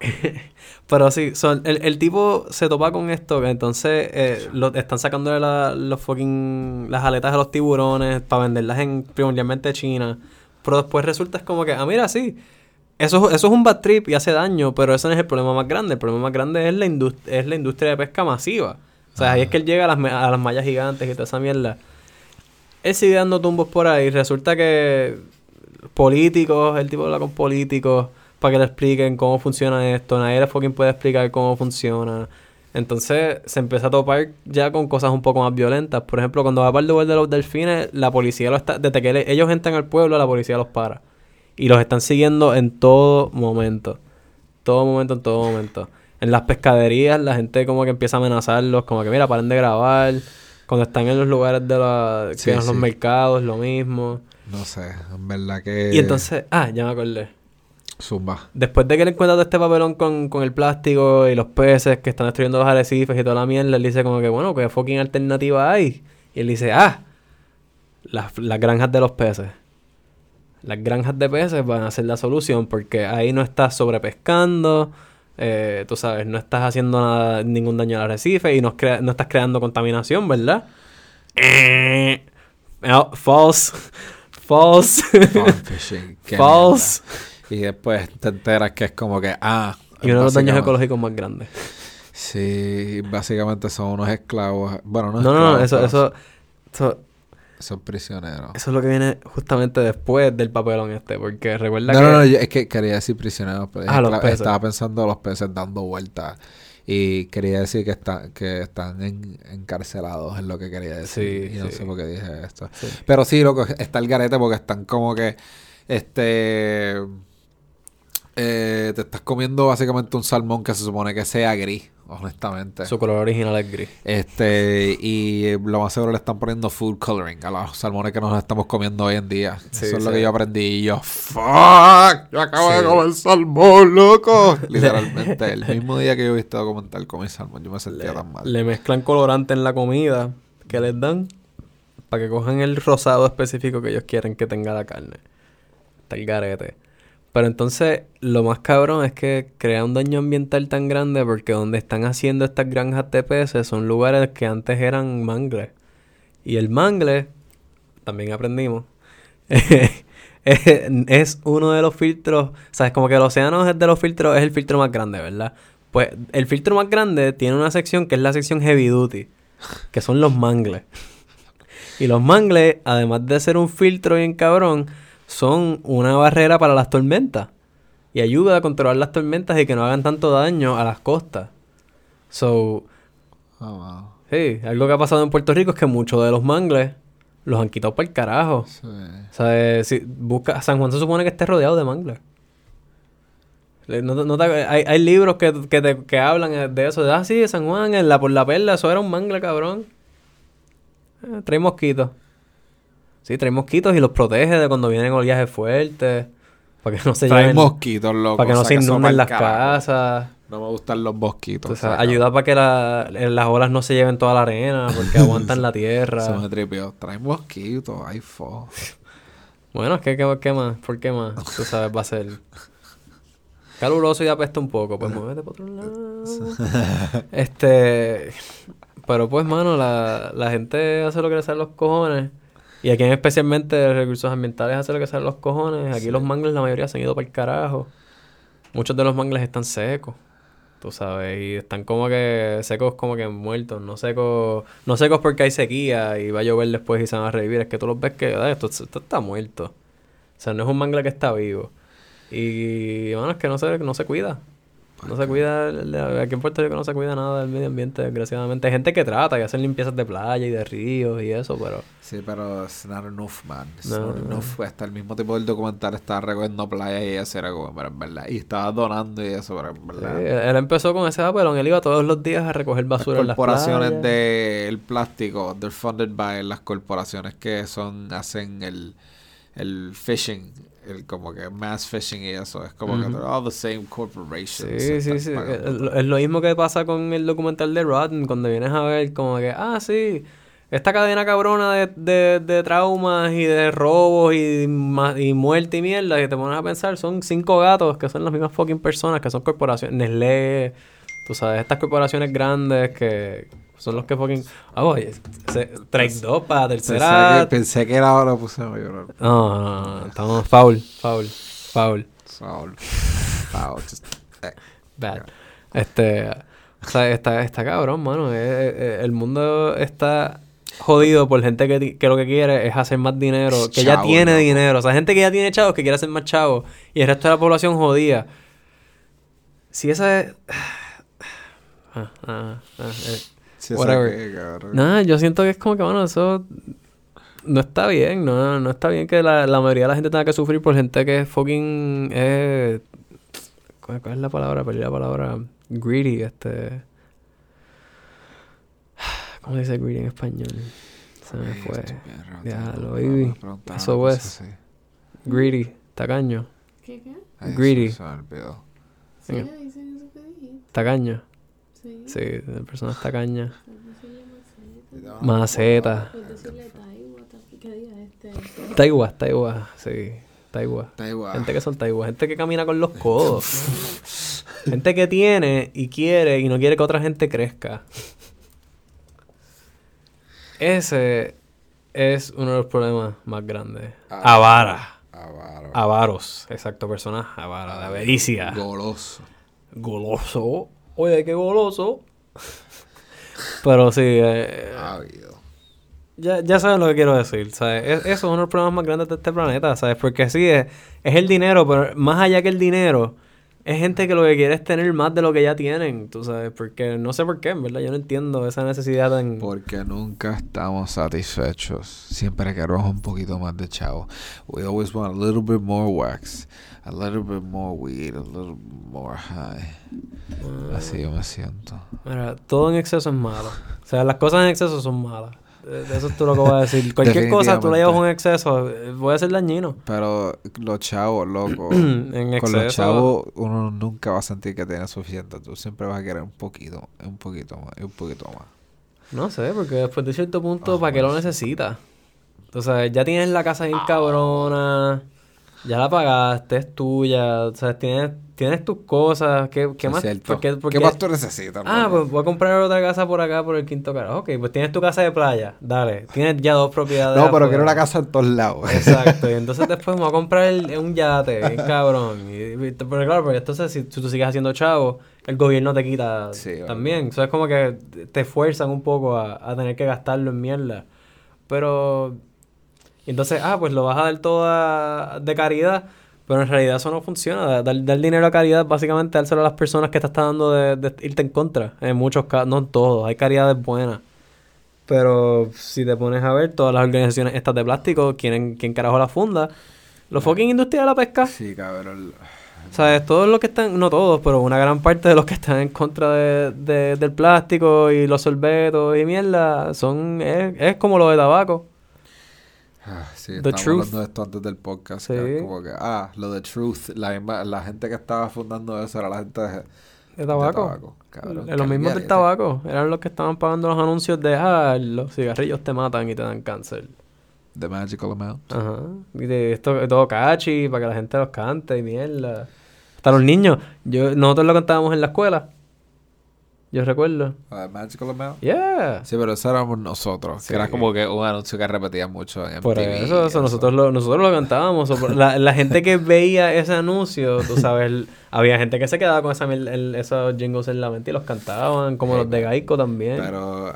Pero sí, son, el, el tipo se topa con esto, que entonces eh, lo, están sacándole la- los fucking, las aletas de los tiburones para venderlas en primordialmente China. Pero después resulta es como que, ah, mira, sí, eso, eso es un bad trip y hace daño, pero eso no es el problema más grande. El problema más grande es la, indust- es la industria de pesca masiva. O sea, ahí es que él llega a las, a las mallas gigantes y toda esa mierda. Él sigue dando tumbos por ahí. Resulta que políticos, el tipo habla con políticos para que le expliquen cómo funciona esto. Nadie le fucking puede explicar cómo funciona. Entonces se empieza a topar ya con cosas un poco más violentas. Por ejemplo, cuando va para el lugar de los delfines, la policía lo está. Desde que ellos entran al pueblo, la policía los para. Y los están siguiendo en todo momento. Todo momento, en todo momento. En las pescaderías, la gente como que empieza a amenazarlos, como que mira, paren de grabar. Cuando están en los lugares de la, Sí, que en los mercados, lo mismo. No sé, en verdad que. Y entonces, ah, ya me acordé. Zumba. Después de que le encuentra todo este papelón con, con el plástico y los peces que están destruyendo los arrecifes y toda la mierda, él dice como que, bueno, ¿qué fucking alternativa hay? Y él dice, ah, las, las granjas de los peces. Las granjas de peces van a ser la solución porque ahí no estás sobrepescando, eh, tú sabes, no estás haciendo nada, ningún daño al arrecife y no, no estás creando contaminación, ¿verdad? Eh, no, false. False. Fishing. false. mierda. Y después te enteras que es como que, ah. Y uno de los daños ecológicos más grandes. Sí, básicamente son unos esclavos. Bueno, no No, no, no, esclavos, eso, pero eso, eso, Son prisioneros. eso es lo que viene justamente después del papelón este, porque recuerda No, que... no, no, yo- es que quería decir prisioneros, pero Ah, los peces. estaba pensando en los peces dando vueltas. Y quería decir que, está, que están en- encarcelados, es lo que quería decir. Sí, y no sí. sé por qué dije esto. Sí. Pero sí, loco, está el garete porque están como que. Este. Eh, te estás comiendo básicamente un salmón que se supone que sea gris, honestamente. Su color original es gris. Este, y lo más seguro le están poniendo food coloring a los salmones que nos estamos comiendo hoy en día. Sí, Eso es lo que yo aprendí y yo, ¡fuck! Yo acabo de comer salmón, loco. Literalmente, el mismo día que yo vi este documental comí salmón, yo me sentía tan mal. Le mezclan colorante en la comida que les dan para que cojan el rosado específico que ellos quieren que tenga la carne. Está el garete. Pero entonces, lo más cabrón es que crea un daño ambiental tan grande porque donde están haciendo estas granjas peces son lugares que antes eran mangles. Y el mangle, también aprendimos, es uno de los filtros, sabes, como que el océano es de los filtros, es el filtro más grande, ¿verdad? Pues el filtro más grande tiene una sección que es la sección heavy duty, que son los mangles. Y los mangles, además de ser un filtro bien cabrón, son una barrera para las tormentas. Y ayuda a controlar las tormentas y que no hagan tanto daño a las costas. So, Oh, wow. sí, algo que ha pasado en Puerto Rico es que muchos de los mangles los han quitado para el carajo. Sí. O sea, eh, si busca, San Juan se supone que esté rodeado de mangles. Le- no- no te- hay, hay libros que, que, te- que hablan eh, de eso. De, ah, sí, San Juan, en la, por la perla, eso era un mangle, cabrón. Eh, trae mosquitos. Sí, trae mosquitos y los protege de cuando vienen oleajes fuertes. Para que no se Trae lleven... mosquitos, loco. Para que no se inunden las casas. No me gustan los mosquitos. O sea, ayuda para que la- eh, las olas no se lleven toda la arena, porque aguantan la tierra. Se me tripió. Trae mosquitos, ay, fo. Bueno, es que ¿qué, qué más? ¿Por qué más? Tú sabes, va a ser caluroso y apesta un poco. Pues muévete para otro lado. Este... Pero pues, mano, la, la gente hace lo que le sale los cojones. Y aquí en especialmente recursos ambientales hace lo que sale los cojones. Aquí los mangles, la mayoría se han ido para el carajo. Muchos de los mangles están secos. Tú sabes, y están como que secos como que muertos, no secos, no secos porque hay sequía y va a llover después y se van a revivir, es que tú los ves que "Ay, esto, esto está muerto. O sea, no es un mangle que está vivo. Y bueno, es que no se, no se cuida. No se cuida, aquí en Puerto Rico no se cuida nada del medio ambiente, desgraciadamente. Hay gente que trata y hacen limpiezas de playa y de ríos y eso, pero... Sí, pero it's not enough, man. It's No, not no. enough. Hasta el mismo tipo del documental estaba recogiendo playas y eso era como, pero en verdad. Y estaba donando y eso, pero en Sí, verdad. él él empezó con ese papelón, él iba todos los días a recoger Las basura en las corporaciones del plástico, they're funded by las corporaciones que son, hacen el, el fishing, el como que mass fishing y eso. Es como que they're all the same corporations. Sí, sí, sí. Es, lo mismo que pasa con el documental de Rotten, cuando vienes a ver como que, ah, sí, esta cadena cabrona de, de, de traumas y de robos y, y muerte y mierda, y te pones a pensar, son cinco gatos que son las mismas fucking personas, que son corporaciones, Nestlé, tú sabes, estas corporaciones grandes que son los que fucking... Ah, oye, se- Trade 2 para Pensé tercera... que, pensé que era ahora puse a llorar. No, no, no, estamos foul, foul, foul. Saul, just- eh. Bad. Este, o sea, está, está cabrón, mano. Eh, eh, el mundo está jodido por gente que, que lo que quiere es hacer más dinero, que ya tiene dinero. O sea, gente que ya tiene chavos que quiere hacer más chavos y el resto de la población jodida. Si esa es... Ah, ah, ah, eh. Sí, Whatever. que. Nada, yo siento que es como que, bueno, eso no está bien, no, no está bien que la, la mayoría de la gente tenga que sufrir por gente que es fucking... Eh, ¿cuál, cuál es la palabra? Perdí la palabra. Greedy, este... ¿Cómo se dice greedy en español? Se me Ay, fue. no, baby. no, preguntaba Eso es. Greedy, tacaño, ¿Qué qué? Ay, Greedy. se me olvidó. Sí, tacaño. Sí. Personas tacañas. Puedes decirle maceta. Maceta. Puedes decirle taigua. ta- ¿Qué diga? Taigua, taigua, sí. Taigua. Da igual. Gente que son taigua, gente que camina con los codos. gente que tiene y quiere y no quiere que otra gente crezca. Ese es uno de los problemas más grandes. Ah. Avara. Avaro. Avaros. Exacto, personas avara, de avaricia. Goloso. Goloso. Oye, qué goloso. Pero sí, eh, Ávido. ya, ya saben lo que quiero decir, ¿sabes? Es- eso es uno de los problemas más grandes de este planeta, ¿sabes? Porque sí, es, es el dinero, pero más allá que el dinero, es gente que lo que quiere es tener más de lo que ya tienen, tú sabes, porque no sé por qué, en verdad, yo no entiendo esa necesidad tan... Porque nunca estamos satisfechos. Siempre queremos un poquito más de chavo. We always want a little bit more wax, a little bit more weed, a little more high. Así yo me siento. Mira, todo en exceso es malo. O sea, las cosas en exceso son malas. Eso es todo lo que voy a decir. Cualquier cosa tú la llevas un exceso, eh, puede ser dañino. Pero los chavos, loco. en Con exceso. los chavos uno nunca va a sentir que tiene suficiente. Tú siempre vas a querer un poquito, un poquito más, un poquito más. No sé, porque después de cierto punto, Ah, ¿para qué lo sí. necesitas? O sea, ya tienes la casa bien cabrona, ya la pagaste, es tuya, o sea, tienes, tienes tus cosas, ¿qué, qué Es más? cierto. ¿Por qué- por ¿Qué qué- más tú necesitas? Ah, pues voy a comprar otra casa por acá, por el quinto carajo. Ok, pues tienes tu casa de playa, dale, tienes ya dos propiedades. No, pero quiero una casa en todos lados. Exacto, y entonces después me voy a comprar el- un yate, bien cabrón. Y, y- pero claro, porque entonces si, si tú sigues haciendo chavo, el gobierno te quita Sí, también. Eso es como que te fuerzan un poco a, a tener que gastarlo en mierda. Pero, y entonces, ah, pues lo vas a dar todo a- de caridad. Pero en realidad eso no funciona. Dar, dar dinero a caridad, básicamente, dárselo a las personas que te están dando de, de irte en contra. En muchos casos, no en todos. Hay caridades buenas. Pero si te pones a ver, todas las organizaciones estas de plástico, ¿quién, quién carajo la funda? Los fucking industrias de la pesca. Sí, cabrón. ¿Sabes? Todos los que están, no todos, pero una gran parte de los que están en contra de, de- del plástico y los sorbetos y mierda, son, es, es como lo de tabaco. Ah, sí, The estamos truth. hablando de esto antes del podcast. Sí. que es como que, ah, lo de Truth. La, gente que estaba fundando eso era la gente de, De tabaco. de tabaco. Cabrón, los mismos del tabaco. Eran los que estaban pagando los anuncios de, ah, los cigarrillos te matan y te dan cáncer. The Magical Amount. Ajá. Y de esto, todo cachi, para que la gente los cante y mierda. Hasta los niños. Yo, nosotros lo cantábamos en la escuela. Yo recuerdo. The Magical Amount. Yeah. Sí, pero eso éramos nosotros. Sí. Que era como que un anuncio que repetían mucho en Por MTV, eso, eso, nosotros lo, nosotros lo cantábamos. por- La, la gente que veía ese anuncio, tú sabes, el- había gente que se quedaba con esa, miel- el- esos jingles en la mente y los cantaban, como Sí, los de Gaico también. Pero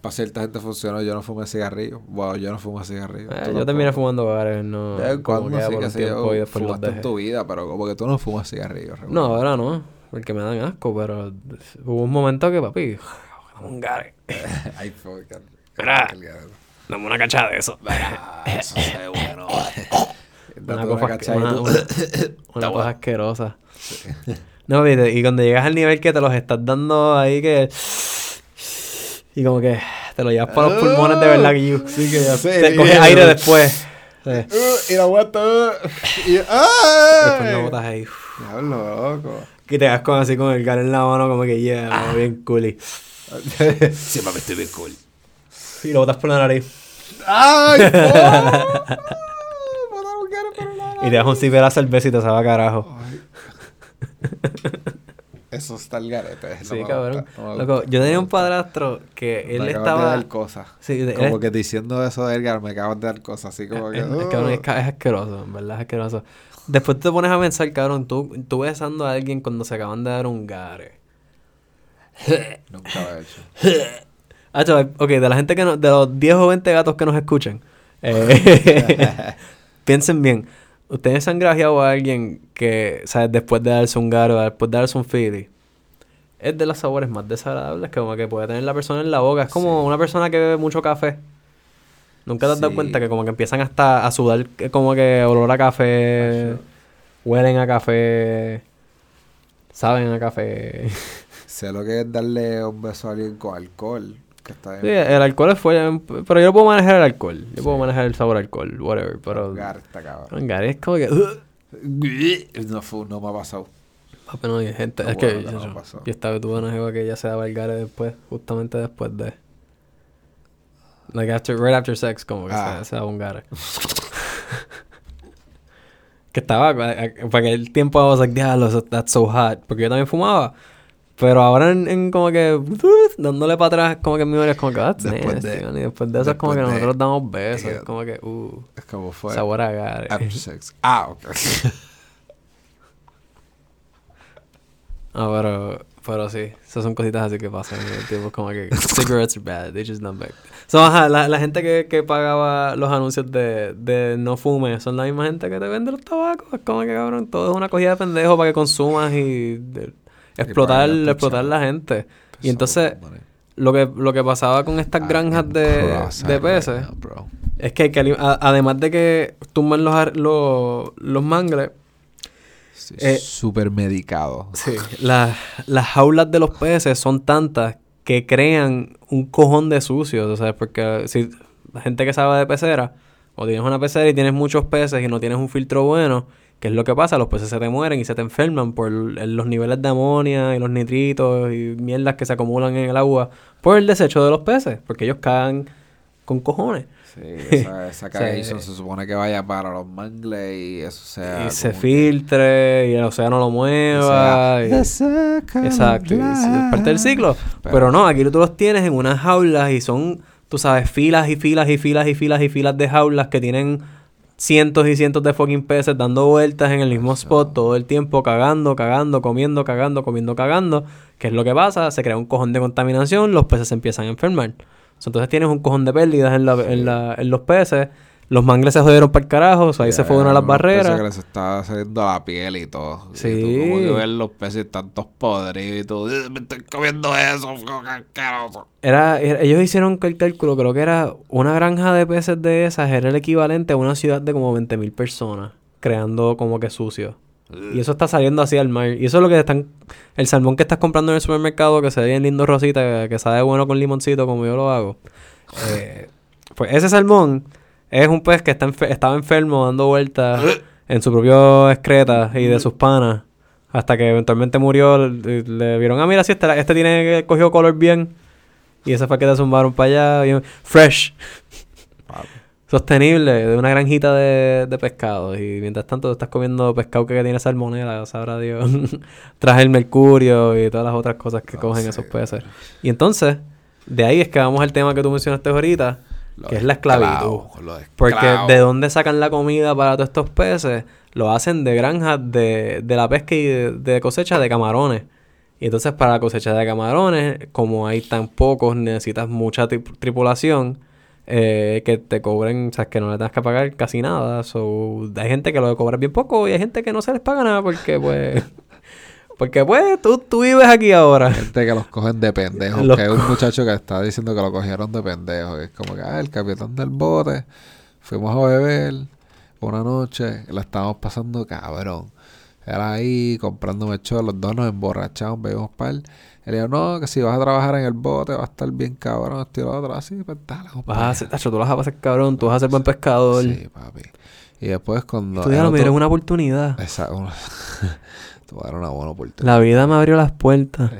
para cierta gente funcionó. Yo no fumé cigarrillo. Wow, yo no fumo cigarrillo. Eh, yo terminé fumando bares, no. De como cuando, que sí, por yo, fumaste en tu vida, pero como que tú no fumas cigarrillo. No, ahora no, porque me dan asco, pero hubo un momento que, papi, dame un gare. Ay, Mira. Dame una cachada de eso. Eso se ve bueno. Una cosa, y una, una- una cosa asquerosa. No, viste, y cuando llegas al nivel que te los estás dando ahí que... Y como que te lo llevas para los pulmones de verdad que you- Sí, que ya sé. te coges aire después. Sí. Uh, y la vuelta. uh, y Después lo botas ahí. Diablo, loco. Y te das con así con el gare en la mano como que yeah, mano, bien cool. Y, Sí, mami, estoy bien cool. y lo botas por la nariz. ¡Ay! oh! Botar un cara por la Y te das un ciber a cerveza y te sabe a carajo. Eso está el garete. no Sí, cabrón. no Loco, yo tenía un padrastro que Me él acabas de estaba... dar cosas. Sí, de- Como él- que diciendo eso de Edgar, me acabas de dar cosas. Así como que. Es, es, cabrón, es, uh. ca- es asqueroso, en verdad es asqueroso. Después te pones a pensar, cabrón, tú, tú besando a alguien cuando se acaban de dar un gare. Nunca lo he hecho. Ah, chaval, ok, de la gente que no, de los 10 o 20 gatos que nos escuchan, eh, piensen bien. Ustedes han grajeado a alguien que, ¿sabes? Después de darse un gare o después de darse un fili, es de los sabores más desagradables que como que puede tener la persona en la boca. Es como Sí. una persona que bebe mucho café. ¿Nunca te has dado Sí. cuenta que como que empiezan hasta a sudar eh, como que olor a café, huelen a café, saben a café? Sé lo que es darle un beso a alguien con alcohol. Que está Sí, el alcohol es fuerte, pero yo puedo manejar el alcohol. Yo puedo manejar el sabor al alcohol, whatever, pero... Gar está cabrón. Es como que... "Ugh". No, fue, no me ha pasado. Papi, no, gente... No, es que bueno, que no yo, estaba tuve una jeva que ya se daba el Gary después, justamente después de... Like after, right after sex, como que Ah. se, se Gary. que estaba... eh, eh, Para aquel tiempo I was like, diablo, that's so hot. Porque yo también fumaba. Pero ahora en, en como que... dándole para atrás, como que mi memoria es como que... That's Después nasty, de-. Y después de eso es como que después de- nosotros damos besos. Es como que... Uh, Es como fue. sabor a Gary. After sex. Ah, ok. Ah, pero, pero sí, esas son cositas así que pasan. ¿no? Tipo, como que cigarettes are bad, they just not bad. So, ajá, la, la gente que, que pagaba los anuncios de, de no fume son la misma gente que te vende los tabacos. Es como que cabrón, todo es una cogida de pendejo para que consumas y de- explotar, explotar la gente. Y entonces, lo que, lo que pasaba con estas granjas de, de peces es que, además de que tumban los, los, los mangles, Eh, súper medicado. Sí, la- las jaulas de los peces son tantas que crean un cojón de sucios, o sea, porque si la gente que sabe de pecera, o tienes una pecera y tienes muchos peces y no tienes un filtro bueno, ¿qué es lo que pasa? Los peces se te mueren y se te enferman por los niveles de amonía y los nitritos y mierdas que se acumulan en el agua por el desecho de los peces, porque ellos cagan con cojones. Sí, esa, esa Se- se supone que vaya para los mangles y eso sea. y se filtre y el océano lo mueva. y- Exacto, y es es parte del ciclo. Pero, no, aquí tú los tienes en unas jaulas y son, tú sabes, filas y filas y filas y filas y filas de jaulas que tienen cientos y cientos de fucking peces dando vueltas en el mismo spot todo el tiempo, cagando, cagando, comiendo, cagando, comiendo, cagando. ¿Qué es lo que pasa? Se crea un cojón de contaminación, los peces se empiezan a enfermar. So, Entonces tienes un cojón de pérdidas en, la- en, la- en los peces. los mangles se jodieron para el carajo, o sea, ahí se fue una de las barreras. que les está saliendo la piel y todo. Sí. Y tú como que ves los peces tantos podridos y tú, "Eh, me estoy comiendo eso, asqueroso". Era, era- ellos hicieron el cálculo, creo que era una granja de peces de esas, era el equivalente a una ciudad de como 20.000 personas, creando como que sucio. Y eso está saliendo así al mar. Y eso es lo que están. El salmón que estás comprando en el supermercado, que se ve bien lindo rosita, que, sabe bueno con limoncito, como yo lo hago. Eh, pues ese salmón es un pez que está enfer- estaba enfermo dando vueltas en su propio excreta y de sus panas. Hasta que eventualmente murió. Le, vieron, ah, mira, si este, este tiene cogió color bien. Y ese fue que te zumbaron para allá. bien fresh. Sostenible, de una granjita de, de pescado. Y mientras tanto estás comiendo pescado que tiene salmonela, sabrá Dios. Tras el mercurio y todas las otras cosas que No cogen sé, esos peces. Y entonces, de ahí es que vamos al tema que tú mencionaste ahorita, que es la esclavitud. Porque de dónde sacan la comida para todos estos peces, lo hacen de granjas de, de la pesca y de, de cosecha de camarones. Y entonces para la cosecha de camarones, como hay tan pocos, necesitas mucha tri- tripulación eh, que te cobren, o sea, que no le tengas que pagar casi nada. So, hay gente que lo cobra bien poco y hay gente que no se les paga nada porque pues... Porque pues tú, tú vives aquí ahora. Gente que los cogen de pendejos. Los que hay un muchacho que está diciendo que lo cogieron de pendejos. Y es como que, ah, el capitán del bote. Fuimos a beber una noche. La estábamos pasando cabrón. Era ahí comprándome chos. Los dos nos emborrachamos, bebimos par. Él dijo, no, que si vas a trabajar en el bote va a estar bien cabrón. Esto y lo otro. Así, pues dale, Vas a compadre. hacer, tacho, tú vas a pasar cabrón, tú vas a ser buen pescador. Sí, papi. Y después cuando... Tú ya lo otro- una oportunidad. Una- Te voy a dar una buena oportunidad. La vida me abrió las puertas.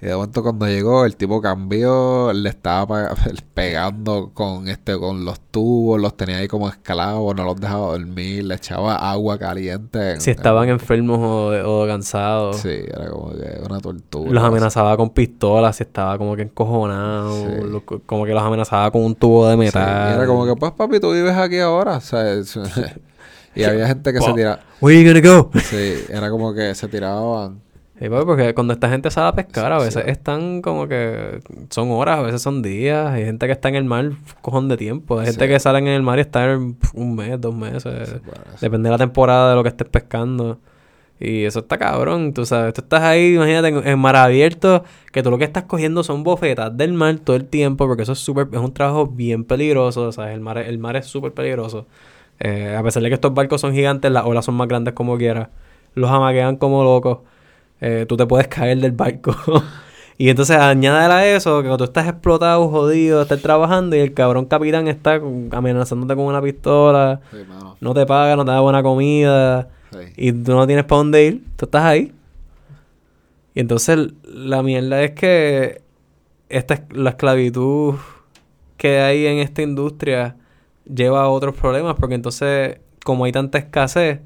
Y de momento cuando llegó, el tipo cambió, le estaba pegando con este, con los tubos, los tenía ahí como esclavos, no los dejaba dormir, le echaba agua caliente. en- Si estaban enfermos o, o cansados. Sí, era como que una tortura. Los amenazaba con pistolas si estaba como que encojonado. Sí. lo- como que los amenazaba con un tubo de Sí, metal. era como que, pues papi, tú vives aquí ahora, y había gente que se tiraba, Where you gonna go? sí, era como que se tiraban. Sí, porque cuando esta gente sale a pescar, a veces sí. están como que son horas, a veces son días. Hay gente que está en el mar cojón de tiempo. Hay gente Sí. que sale en el mar y está en un mes, dos meses. Bueno, Depende de la temporada de lo que estés pescando. Y eso está cabrón, tú sabes. Tú estás ahí, imagínate, en, en mar abierto, que tú lo que estás cogiendo son bofetas del mar todo el tiempo, porque eso es súper, es un trabajo bien peligroso, ¿sabes? El mar, el mar es súper peligroso. Eh, a pesar de que estos barcos son gigantes, las olas son más grandes como quieras. Los amaguean como locos. Eh, tú te puedes caer del barco. y entonces añádele a eso, que cuando tú estás explotado, jodido, estás trabajando y el cabrón capitán está amenazándote con una pistola sí, no te paga, no te da buena comida sí. y tú no tienes para dónde ir, tú estás ahí. Y entonces la mierda es que esta es- la esclavitud que hay en esta industria lleva a otros problemas porque entonces como hay tanta escasez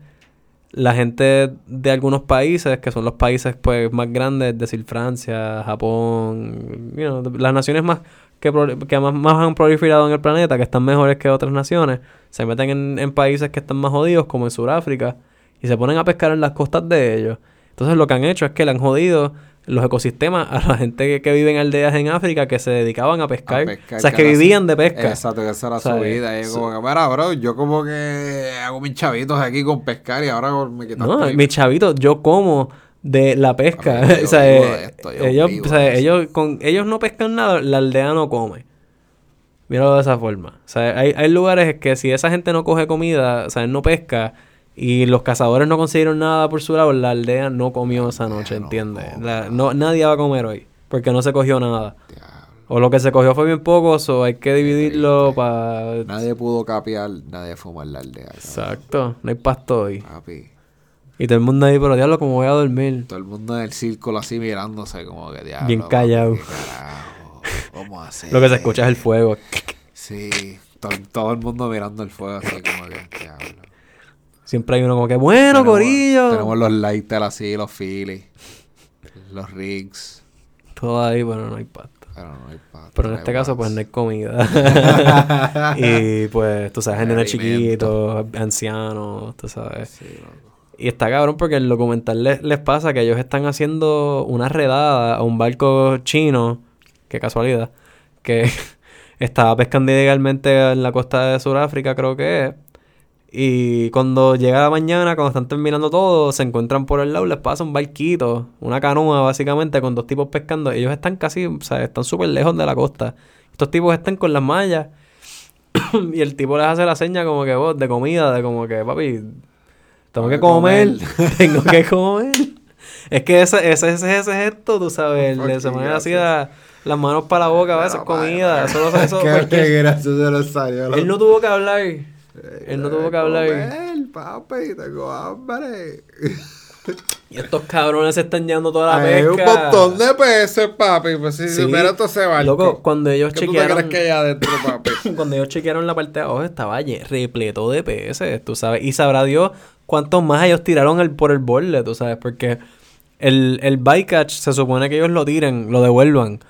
la gente de algunos países que son los países pues más grandes es decir Francia Japón you know, las naciones más que, que más, más han proliferado en el planeta que están mejores que otras naciones se meten en, en países que están más jodidos como en Sudáfrica y se ponen a pescar en las costas de ellos. Entonces lo que han hecho es que le han jodido los ecosistemas a la gente que, que vive en aldeas en África que se dedicaban a pescar, A pescar, o sea que vivían de pesca Exacto, que esa era su vida. Y So- como que, mira, bro, yo como que hago mis chavitos aquí con pescar y ahora me quitaste No, mi- mis chavitos, yo como de la pesca. Yo o sea, esto, ellos, o sea, ellos, con, ellos no pescan nada, la aldea no come. Míralo de esa forma. O sea, hay, hay lugares que si esa gente no coge comida, o sea, no pesca, y los cazadores no consiguieron nada por su lado, la aldea no comió esa noche, no ¿entiendes? La- no, nadie va a comer hoy, porque no se cogió nada. Diablo. O lo que se cogió fue bien poco, o hay que dividirlo para... Nadie pudo capear, nadie fumar la aldea. cabrón. Exacto, no hay pasto hoy. Papi. Y todo el mundo ahí, pero diablo, como voy a dormir. Todo el mundo en el círculo así mirándose como que diablo. Bien papi, callado. ¿Cómo así? Lo que se escucha es el fuego. Sí, todo, todo el mundo mirando el fuego así como que diablo. Siempre hay uno como que, bueno, Tenemos- corillo. Tenemos los lighters así, los Phillies, los rigs. Todo ahí, pero no hay pasto. Pero no hay pa- Pero en este caso, pues no hay comida. y pues, tú sabes, nenes chiquitos, ancianos, tú sabes. Sí, loco. Y está cabrón porque el documental les, les pasa que ellos están haciendo una redada a un barco chino, qué casualidad, que estaba pescando ilegalmente en la costa de Sudáfrica, creo que es. Y cuando llega la mañana, cuando están terminando todo, se encuentran por el lado, les pasa un barquito, una canoa básicamente, con dos tipos pescando. Ellos están casi, o sea, están súper lejos de la costa. Estos tipos están con las mallas. y el tipo les hace la seña como que, vos, de comida, de como que, papi, tengo que comer, tengo que comer. Es que ese, ese, ese, ese gesto, tú sabes, de se poner así la- las manos para la boca, a veces comida. madre, Eso, eso, Qué- gracioso lo salió. él no tuvo que hablar. Él no tuvo que hablar. Comer, papi, tengo hambre. Y estos cabrones se están llevando toda la Hay un pesca. montón de peces, papi. Pues si Sí. mira todo ese barco. Loco, cuando ellos ¿Qué tú te chequearon... crees que hay adentro, papi? Cuando ellos chequearon la parte de abajo estaba repleto de peces, tú sabes. Y sabrá Dios cuántos más ellos tiraron el, por el borde, tú sabes. Porque el, el bycatch se supone que ellos lo tiren, lo devuelvan.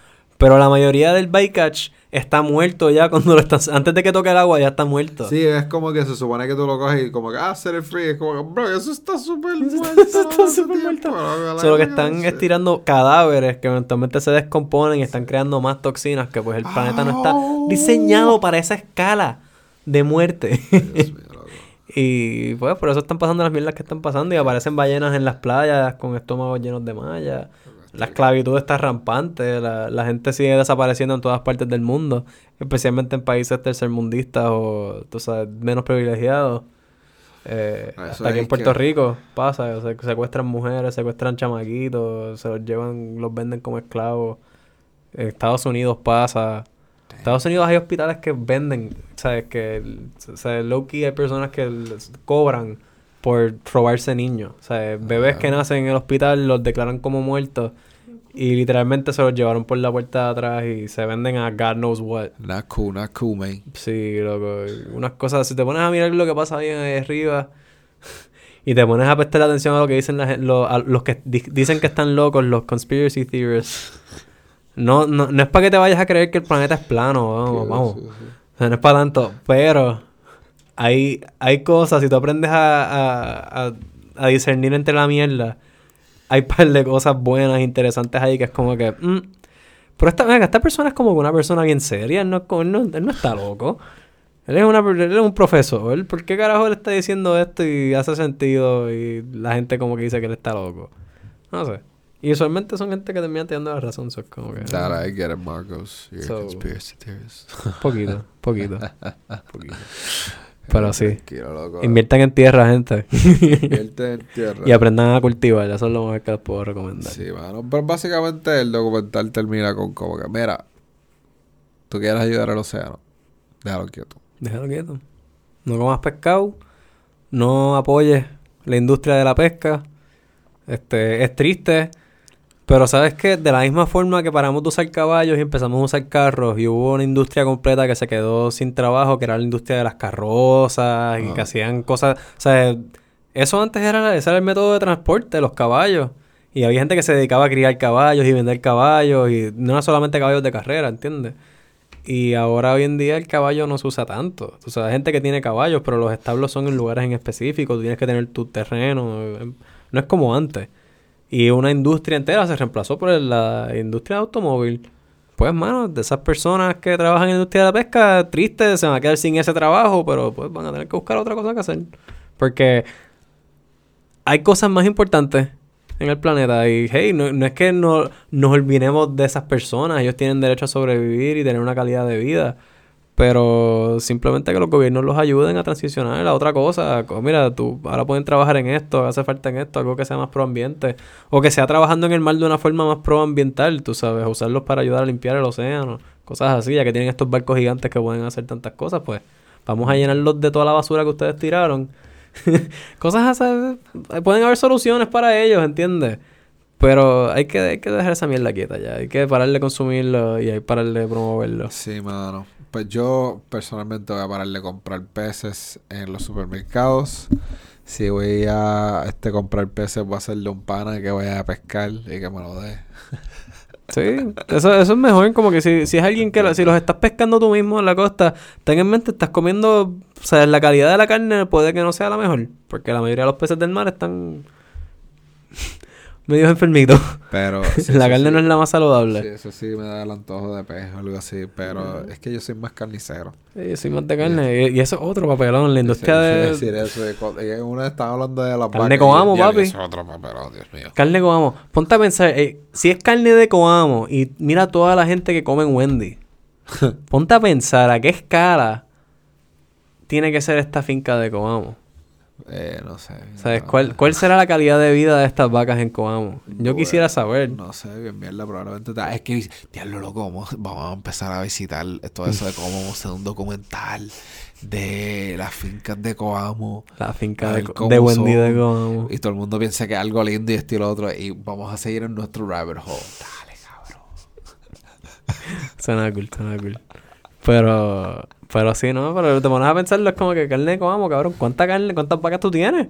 Pero la mayoría del bycatch está muerto ya cuando lo están... Antes de que toque el agua ya está muerto. Sí, es como que se supone que tú lo coges y como que, ah, set it free. Es como que, bro, eso está súper muerto. Eso está súper muerto. Solo que están estirando cadáveres que eventualmente se descomponen y están creando más toxinas que pues el planeta no está diseñado para esa escala de muerte. Dios mío, loco. y pues por eso están pasando las mierdas que están pasando y aparecen ballenas en las playas con estómagos llenos de mallas. La esclavitud está rampante, la, la gente sigue desapareciendo en todas partes del mundo, especialmente en países tercermundistas o, tú sabes, menos privilegiados. Eh, Eso hasta aquí en Puerto que- Rico pasa, se- secuestran mujeres, secuestran chamaquitos, se los llevan, los venden como esclavos. En Estados Unidos pasa. En Estados Unidos hay hospitales que venden, ¿sabes? Que, o sea, low-key hay personas que cobran por robarse niños. O sea, bebés que nacen en el hospital los declaran como muertos y literalmente se los llevaron por la puerta de atrás y se venden a God knows what. Not cool, not cool, man. Sí, loco. Unas cosas, si te pones a mirar lo que pasa ahí arriba y te pones a prestar atención a lo que dicen la gen- lo- a los que di- dicen que están locos, los conspiracy theorists. No, no, no es para que te vayas a creer que el planeta es plano, vamos, vamos. O sea, no es para tanto, pero hay, hay cosas, si tú aprendes a, a, a, a discernir entre la mierda, hay par de cosas buenas, interesantes ahí que es como que... mm, pero esta, venga, esta persona es como que una persona bien seria, él no, él no, él no está loco. Él es, una, él es un profesor. ¿Por qué carajo él está diciendo esto y hace sentido y la gente como que dice que él está loco? No sé. Y usualmente son gente que termina teniendo la razón. so como que... That I get it, Marcos. You're So- a conspiracy theorist. Poquito, poquito. poquito. Pero sí. Loco. Inviertan en tierra, gente. Invierte en tierra. y aprendan a cultivar. Eso es lo mejor que les puedo recomendar. Sí, mano. Pero básicamente el documental termina con como que, mira, tú quieres ayudar al océano, déjalo quieto. Déjalo quieto. No comas pescado. No apoyes la industria de la pesca. Este, es triste. Pero sabes que de la misma forma que paramos de usar caballos y empezamos a usar carros y hubo una industria completa que se quedó sin trabajo, que era la industria de las carrozas y Ah. que hacían cosas, o sea, eso antes era, ese era el método de transporte, los caballos. Y había gente que se dedicaba a criar caballos y vender caballos y no era solamente caballos de carrera, ¿entiendes? Y ahora hoy en día el caballo no se usa tanto. O sea, hay gente que tiene caballos, pero los establos son en lugares en específico. Tú tienes que tener tu terreno. eh, No es como antes. Y una industria entera se reemplazó por la industria de automóvil. Pues, mano, de esas personas que trabajan en la industria de la pesca, triste, se van a quedar sin ese trabajo, pero pues van a tener que buscar otra cosa que hacer. Porque hay cosas más importantes en el planeta. Y hey, no, no es que no, nos olvidemos de esas personas. Ellos tienen derecho a sobrevivir y tener una calidad de vida. Pero simplemente que los gobiernos los ayuden a transicionar a otra cosa. Mira, tú ahora pueden trabajar en esto, hace falta en esto, algo que sea más proambiente. O que sea trabajando en el mar de una forma más proambiental, tú sabes, usarlos para ayudar a limpiar el océano. Cosas así, ya que tienen estos barcos gigantes que pueden hacer tantas cosas, pues vamos a llenarlos de toda la basura que ustedes tiraron. cosas así, pueden haber soluciones para ellos, ¿entiendes? Pero hay que, hay que dejar esa mierda quieta ya. Hay que parar de consumirlo y hay que parar de promoverlo. Sí, mano. Pues yo personalmente voy a parar de comprar peces en los supermercados. Si voy a este comprar peces, voy a hacerle un pana que vaya a pescar y que me lo dé. Sí, eso, eso es mejor. Como que si, si es alguien que... Si los estás pescando tú mismo en la costa, ten en mente, estás comiendo... O sea, la calidad de la carne puede que no sea la mejor. Porque la mayoría de los peces del mar están... medio enfermito. Pero... sí, la carne sí. no es la más saludable. Sí, eso sí me da el antojo de pez o algo así. Pero es que yo soy más carnicero. Sí, yo soy más de carne. Y, y eso es otro papelón. La industria de... decir eso. y Una estaba hablando de las Carne con amo, papi. Eso es otro papelón, Dios mío. Carne Coamo. Ponte a pensar, eh, si es carne de Coamo y mira toda la gente que come en Wendy. Ponte a pensar a qué escala tiene que ser esta finca de Coamo. Eh, no sé. ¿Sabes? no, ¿Cuál, ¿Cuál será la calidad de vida de estas vacas en Coamo? Yo Bueno, quisiera saber. No sé, bien mierda, probablemente. Es que, diablo loco, vamos, vamos a empezar a visitar todo eso de cómo vamos a hacer un documental de las fincas de Coamo. La finca de, de Wendy de Coamo. Y todo el mundo piensa que es algo lindo y esto y lo otro. Y vamos a seguir en nuestro rabbit hole. Dale, cabrón. Suena cool, suena cool. Pero, pero sí, ¿no? Pero te pones a pensarlo, es como que carne de Coamo, cabrón. ¿Cuánta carne, cuántas vacas tú tienes?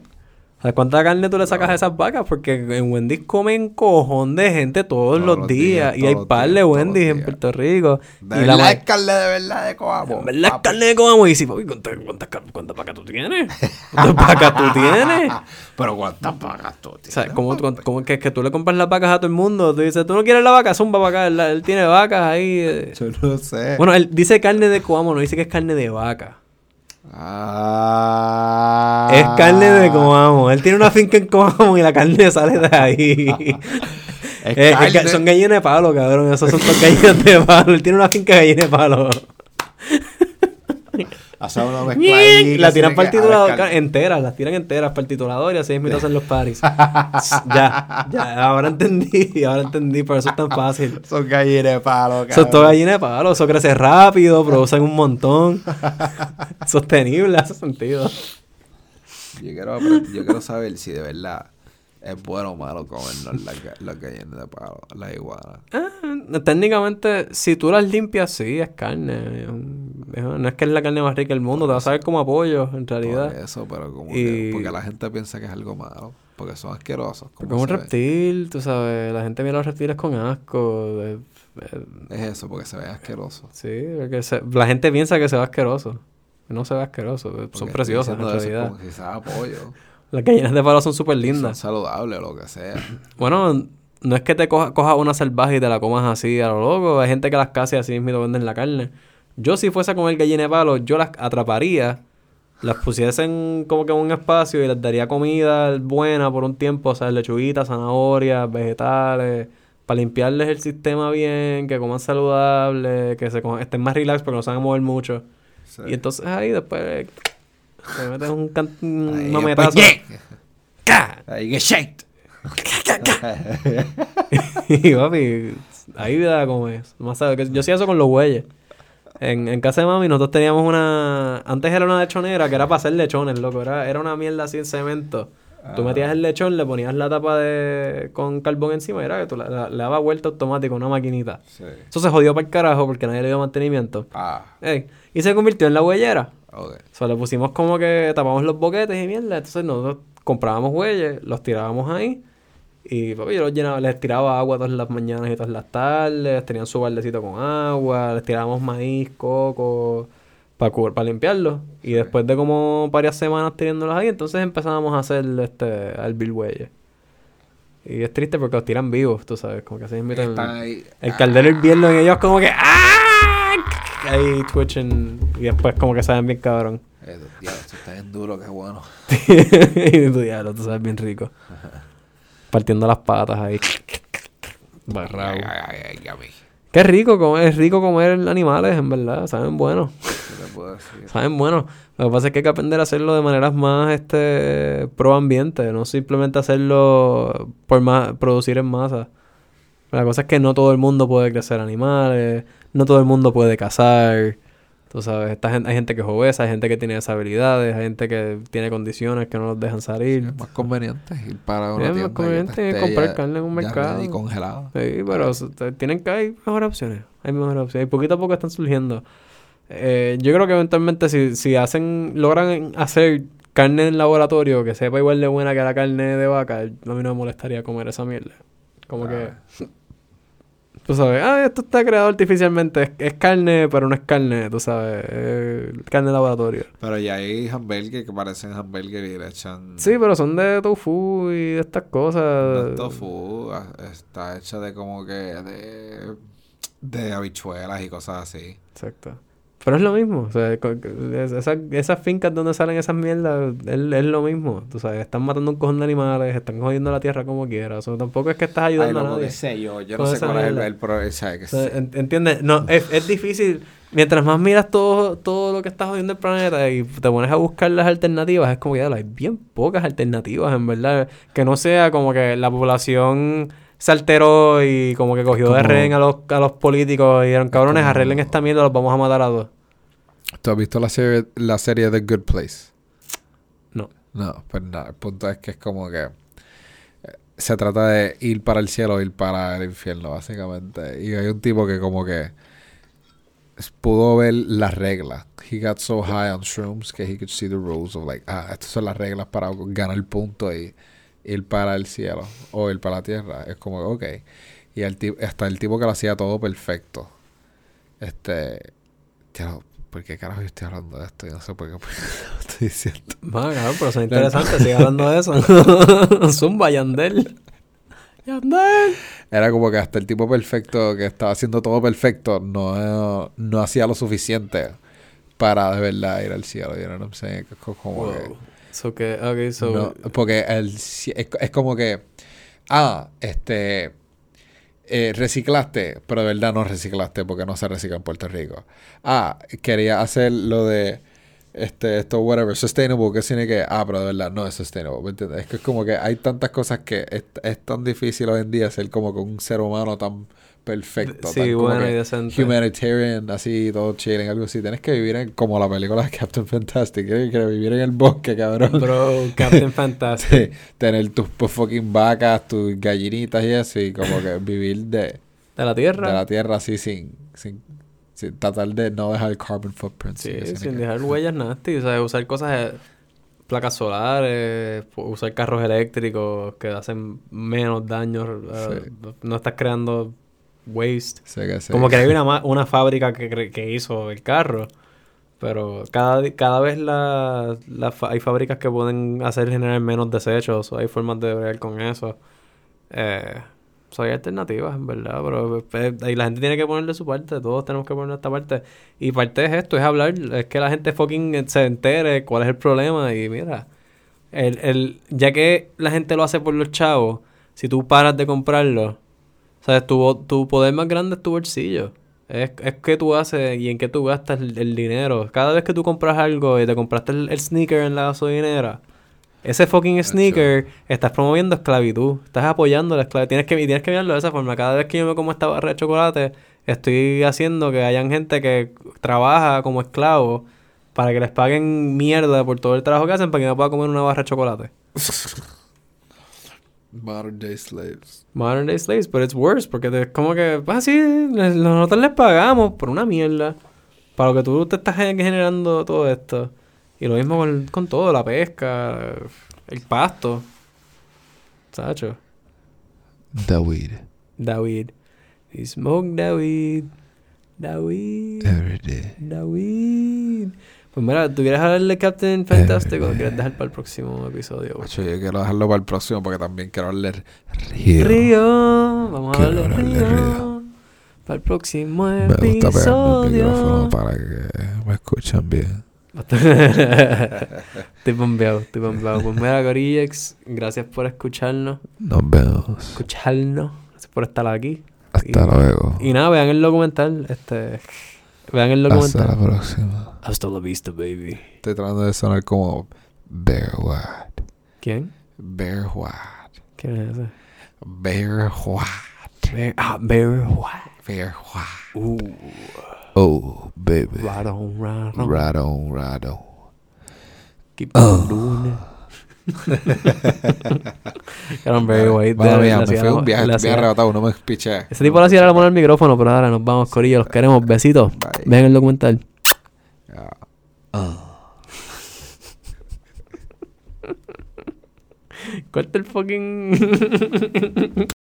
Sea, ¿cuánta carne tú le sacas a esas vacas? Porque en Wendy's comen cojón de gente todos, Todos los, los días. días, y hay par de Wendy's en. Puerto Rico. De y la verdad ma- es carne de verdad de Coamo. Verdad es carne de Coamo. Y dices, papi, ¿cuántas, cuántas, cuántas vacas tú tienes? ¿Cuántas vacas tú tienes? Pero ¿cuántas vacas tú tienes? ¿cómo, cómo- cómo que, que tú le compras las vacas a todo el mundo? Tú dices, ¿tú no quieres la vaca? Zumba para acá. Él, él tiene vacas ahí. eh. Yo no sé. Bueno, él dice carne de Coamo, no dice que es carne de vaca. Ah. Es carne de Coamo. Él tiene una finca en Coamo y la carne sale de ahí. Es Eh, carne. son gallinas de palo, cabrón. Esos son gallinas de palo. Él tiene una finca de gallinas de palo. Hace una mezcla la tiran enteras, las tiran enteras para el titulador y así mismo hacen los paris. ya, ya, ahora entendí, ahora entendí, por eso es tan fácil. Son gallinas de palo, Eso es todo cabrón. gallina de palo, eso crece rápido, producen un montón. Sostenible, hace sentido. Yo quiero, yo quiero saber si de verdad es bueno o malo comernos las, las gallinas de palo, las iguanas. Eh, técnicamente, si tú las limpias, sí, es carne. No es que es la carne más rica del mundo, te vas a ver como apoyo, en Por realidad. eso, pero como Y- que, porque la gente piensa que es algo malo, porque son asquerosos. Como un ve. reptil, tú sabes, la gente mira a los reptiles con asco. eh, eh, Es eso, porque se ven asquerosos. sí, porque se- la gente piensa que se ve asqueroso. No se ve asqueroso, Porque son estoy preciosas en realidad. Como si pollo. Las gallinas de palo son súper Son lindas. saludables o lo que sea. Bueno, no es que te coja- cojas una salvaje y te la comas así a lo loco. Hay gente que las y así mismo venden la carne. Yo si fuese a comer gallina de palo, yo las atraparía, las pusiese en como que en un espacio y les daría comida buena por un tiempo, o sea, lechuguitas, zanahorias, vegetales, para limpiarles el sistema bien, que coman saludable, que se coman- estén más relax porque no se van a mover mucho. Sí. Y entonces ahí después te metes un, can- un mametazo. Ahí que shake. y papi, ahí vida como es. Más sabe yo hacía eso con los bueyes. En, en casa de mami nosotros teníamos una... Antes era una lechonera que era para hacer lechones, loco. Era, era una mierda así en cemento. Tú metías el lechón, le ponías la tapa de con carbón encima y era que tú le dabas vuelta automático una maquinita. Sí. Eso se jodió para el carajo porque nadie le dio mantenimiento. Ah, Ey, y se convirtió en la huellera. Ok. O sea, le pusimos como que tapamos los boquetes y mierda. Entonces nosotros comprábamos bueyes, los tirábamos ahí. Y papi, yo los llenaba, les tiraba agua todas las mañanas y todas las tardes. Tenían su baldecito con agua. Les tirábamos maíz, coco, para limpiarlos. Y después de como varias semanas tirándolos ahí, entonces empezábamos a hacer este, al Bill bueyes. Y es triste porque los tiran vivos, tú sabes, como que se invitan. El caldero hirviendo en ellos como que ¡Ah! Ahí twitching y después como que saben bien cabrón. Eh, ya, esto está bien duro, qué bueno. y tú diablo, tú sabes bien rico. Partiendo las patas ahí. Mí. Qué rico comer, es rico comer animales, en verdad, saben bueno. Saben bueno. Lo que pasa es que hay que aprender a hacerlo de maneras más este pro ambiente, no simplemente hacerlo por más producir en masa. La cosa es que no todo el mundo puede crecer animales, no todo el mundo puede cazar. Tú sabes, esta gente, hay gente que es obesa, hay gente que tiene deshabilidades, hay gente que tiene condiciones que no los dejan salir. Es más conveniente ir para Sí, una es más tienda que conveniente esté comprar ya- carne en un mercado. ready, congelada. Sí, pero tienen que hay mejores opciones. Hay mejores opciones. Y poquito a poco están surgiendo. Eh, yo creo que eventualmente si, si hacen, logran hacer carne en laboratorio que sepa igual de buena que la carne de vaca, a mí no me molestaría comer esa mierda. Como que Tú sabes, ah, esto está creado artificialmente. Es, es carne, pero no es carne, tú sabes. Es carne de laboratorio. Pero ya hay hamburgues que parecen hamburgues y le echan... Sí, pero son de tofu y de estas cosas. No es tofu, ah, está hecha de como que de, de habichuelas y cosas así. Exacto. Pero es lo mismo. O sea, esas, esas fincas donde salen esas mierdas, es, es lo mismo. Tú sabes, están matando un cojón de animales, están jodiendo la tierra como quieras. O sea, tampoco es que estás Ay, ayudando a loco, nadie. qué sé yo. Yo no sé esa cuál es el, mierda. el pro... o sea, que ¿Entiendes? No, es, es difícil. Mientras más miras todo, todo lo que está jodiendo el planeta y te pones a buscar las alternativas, es como que ya hay bien pocas alternativas, en verdad. Que no sea como que la población se alteró y como que cogió de Como- rehén a los, a los políticos y dijeron, cabrones, como- arreglen esta mierda, los vamos a matar a todos. ¿Tú has visto la serie, la serie The Good Place? No. No, pues nada. El punto es que es como que... eh, Se trata de ir para el cielo o ir para el infierno, básicamente. Y hay un tipo que como que... Pudo ver las reglas. He got so high on shrooms que he could see the rules of like, ah, estas son las reglas para ganar el punto y ir para el cielo o ir para la tierra. Es como, ok. Y el hasta el tipo que lo hacía todo perfecto. Este, tío, ¿por qué carajo yo estoy hablando de esto? Yo no sé por qué, por qué lo estoy diciendo. Bueno, claro, pero son interesantes, sigue hablando de eso. Zumba, Yandel. Yandel. Era como que hasta el tipo perfecto que estaba haciendo todo perfecto no, no hacía lo suficiente para de verdad ir al cielo. You know what I'm saying? Como que... So que, ok, so... No, porque el, es, es como que, ah, este, eh, reciclaste, pero de verdad no reciclaste porque no se recicla en Puerto Rico. Ah, quería hacer lo de, este, esto, whatever, sustainable, que tiene que, ah, pero de verdad no es sustainable, ¿me entiendes? Es que es como que hay tantas cosas que es, es tan difícil hoy en día ser como que un ser humano tan perfecto, Sí, bueno y decente. humanitarian, así, todo chilling, algo así. Tienes que vivir en, como la película de Captain Fantastic, tienes que vivir en el bosque, cabrón. Bro, Captain Fantastic. Sí, tener tus fucking vacas, tus gallinitas y eso, y como que vivir de, De la Tierra. de la tierra así sin, sin, sin tratar de no dejar carbon footprint. Sí, sin que- dejar huellas nasty, o sea, usar cosas, eh, placas solares, usar carros eléctricos que hacen menos daño, eh, Sí. no estás creando waste. Sé que sí. Como que hay una, una fábrica que, que hizo el carro, pero cada, cada vez la, la fa- hay fábricas que pueden hacer generar menos desechos, o hay formas de bregar con eso. Eh, hay alternativas, en verdad, pero eh, y la gente tiene que ponerle su parte, todos tenemos que poner nuestra parte. Y parte es esto, es hablar, es que la gente fucking se entere cuál es el problema y mira, el, el, ya que la gente lo hace por los chavos, si tú paras de comprarlo, sabes, tu, poder más grande es tu bolsillo. Es, es que tú haces y en qué tú gastas el, el dinero. Cada vez que tú compras algo y te compraste el, el sneaker en la gasolinera, ese fucking sneaker, estás promoviendo esclavitud. Estás apoyando la esclavitud. Tienes que, tienes que verlo de esa forma. Cada vez que yo me como esta barra de chocolate, estoy haciendo que hayan gente que trabaja como esclavo para que les paguen mierda por todo el trabajo que hacen para que yo pueda comer una barra de chocolate. Modern day slaves. Modern day slaves, but it's worse, porque te- es como que, pues así, les- nosotros les pagamos por una mierda, para lo que tú te estás gen- generando todo esto. Y lo mismo con, con todo, la pesca, el pasto. Sacho, David. David. We smoke David. David. Every day. David. Pues mira, ¿tú quieres hablar de Captain Fantastic o lo quieres dejar para el próximo episodio? güey? Macho, yo quiero dejarlo para el próximo porque también quiero hablar Río. Río. Vamos a Quiero de hablar Río. Río. Para el próximo Me gusta pegarme el episodio. micrófono para que me escuchen bien. estoy bombeado, estoy bombeado. Pues mira, Gorillex, gracias por escucharnos. Nos vemos. Escucharnos. Gracias por estar aquí. Hasta Y- luego. Y nada, vean el documental. Este. Vean el Hasta la documental. próxima. Hasta la vista, baby. Estoy tratando de sonar como Bear White. ¿Quién? Bear White. ¿Quién es ese? Bear White. Bear, ah, Bear White. Bear White. Uh, Oh, baby. right on, right on. Right on, right on. Keep on doing it. Era un Barry White. De- mía, me fui un viaje, estoy arrebatado, no me piché. Ese tipo le hacía la mano al micrófono, pero ahora nos vamos, Corillo. Los queremos. Besitos. Bye. Vean el documental. Ya. Corta el fucking.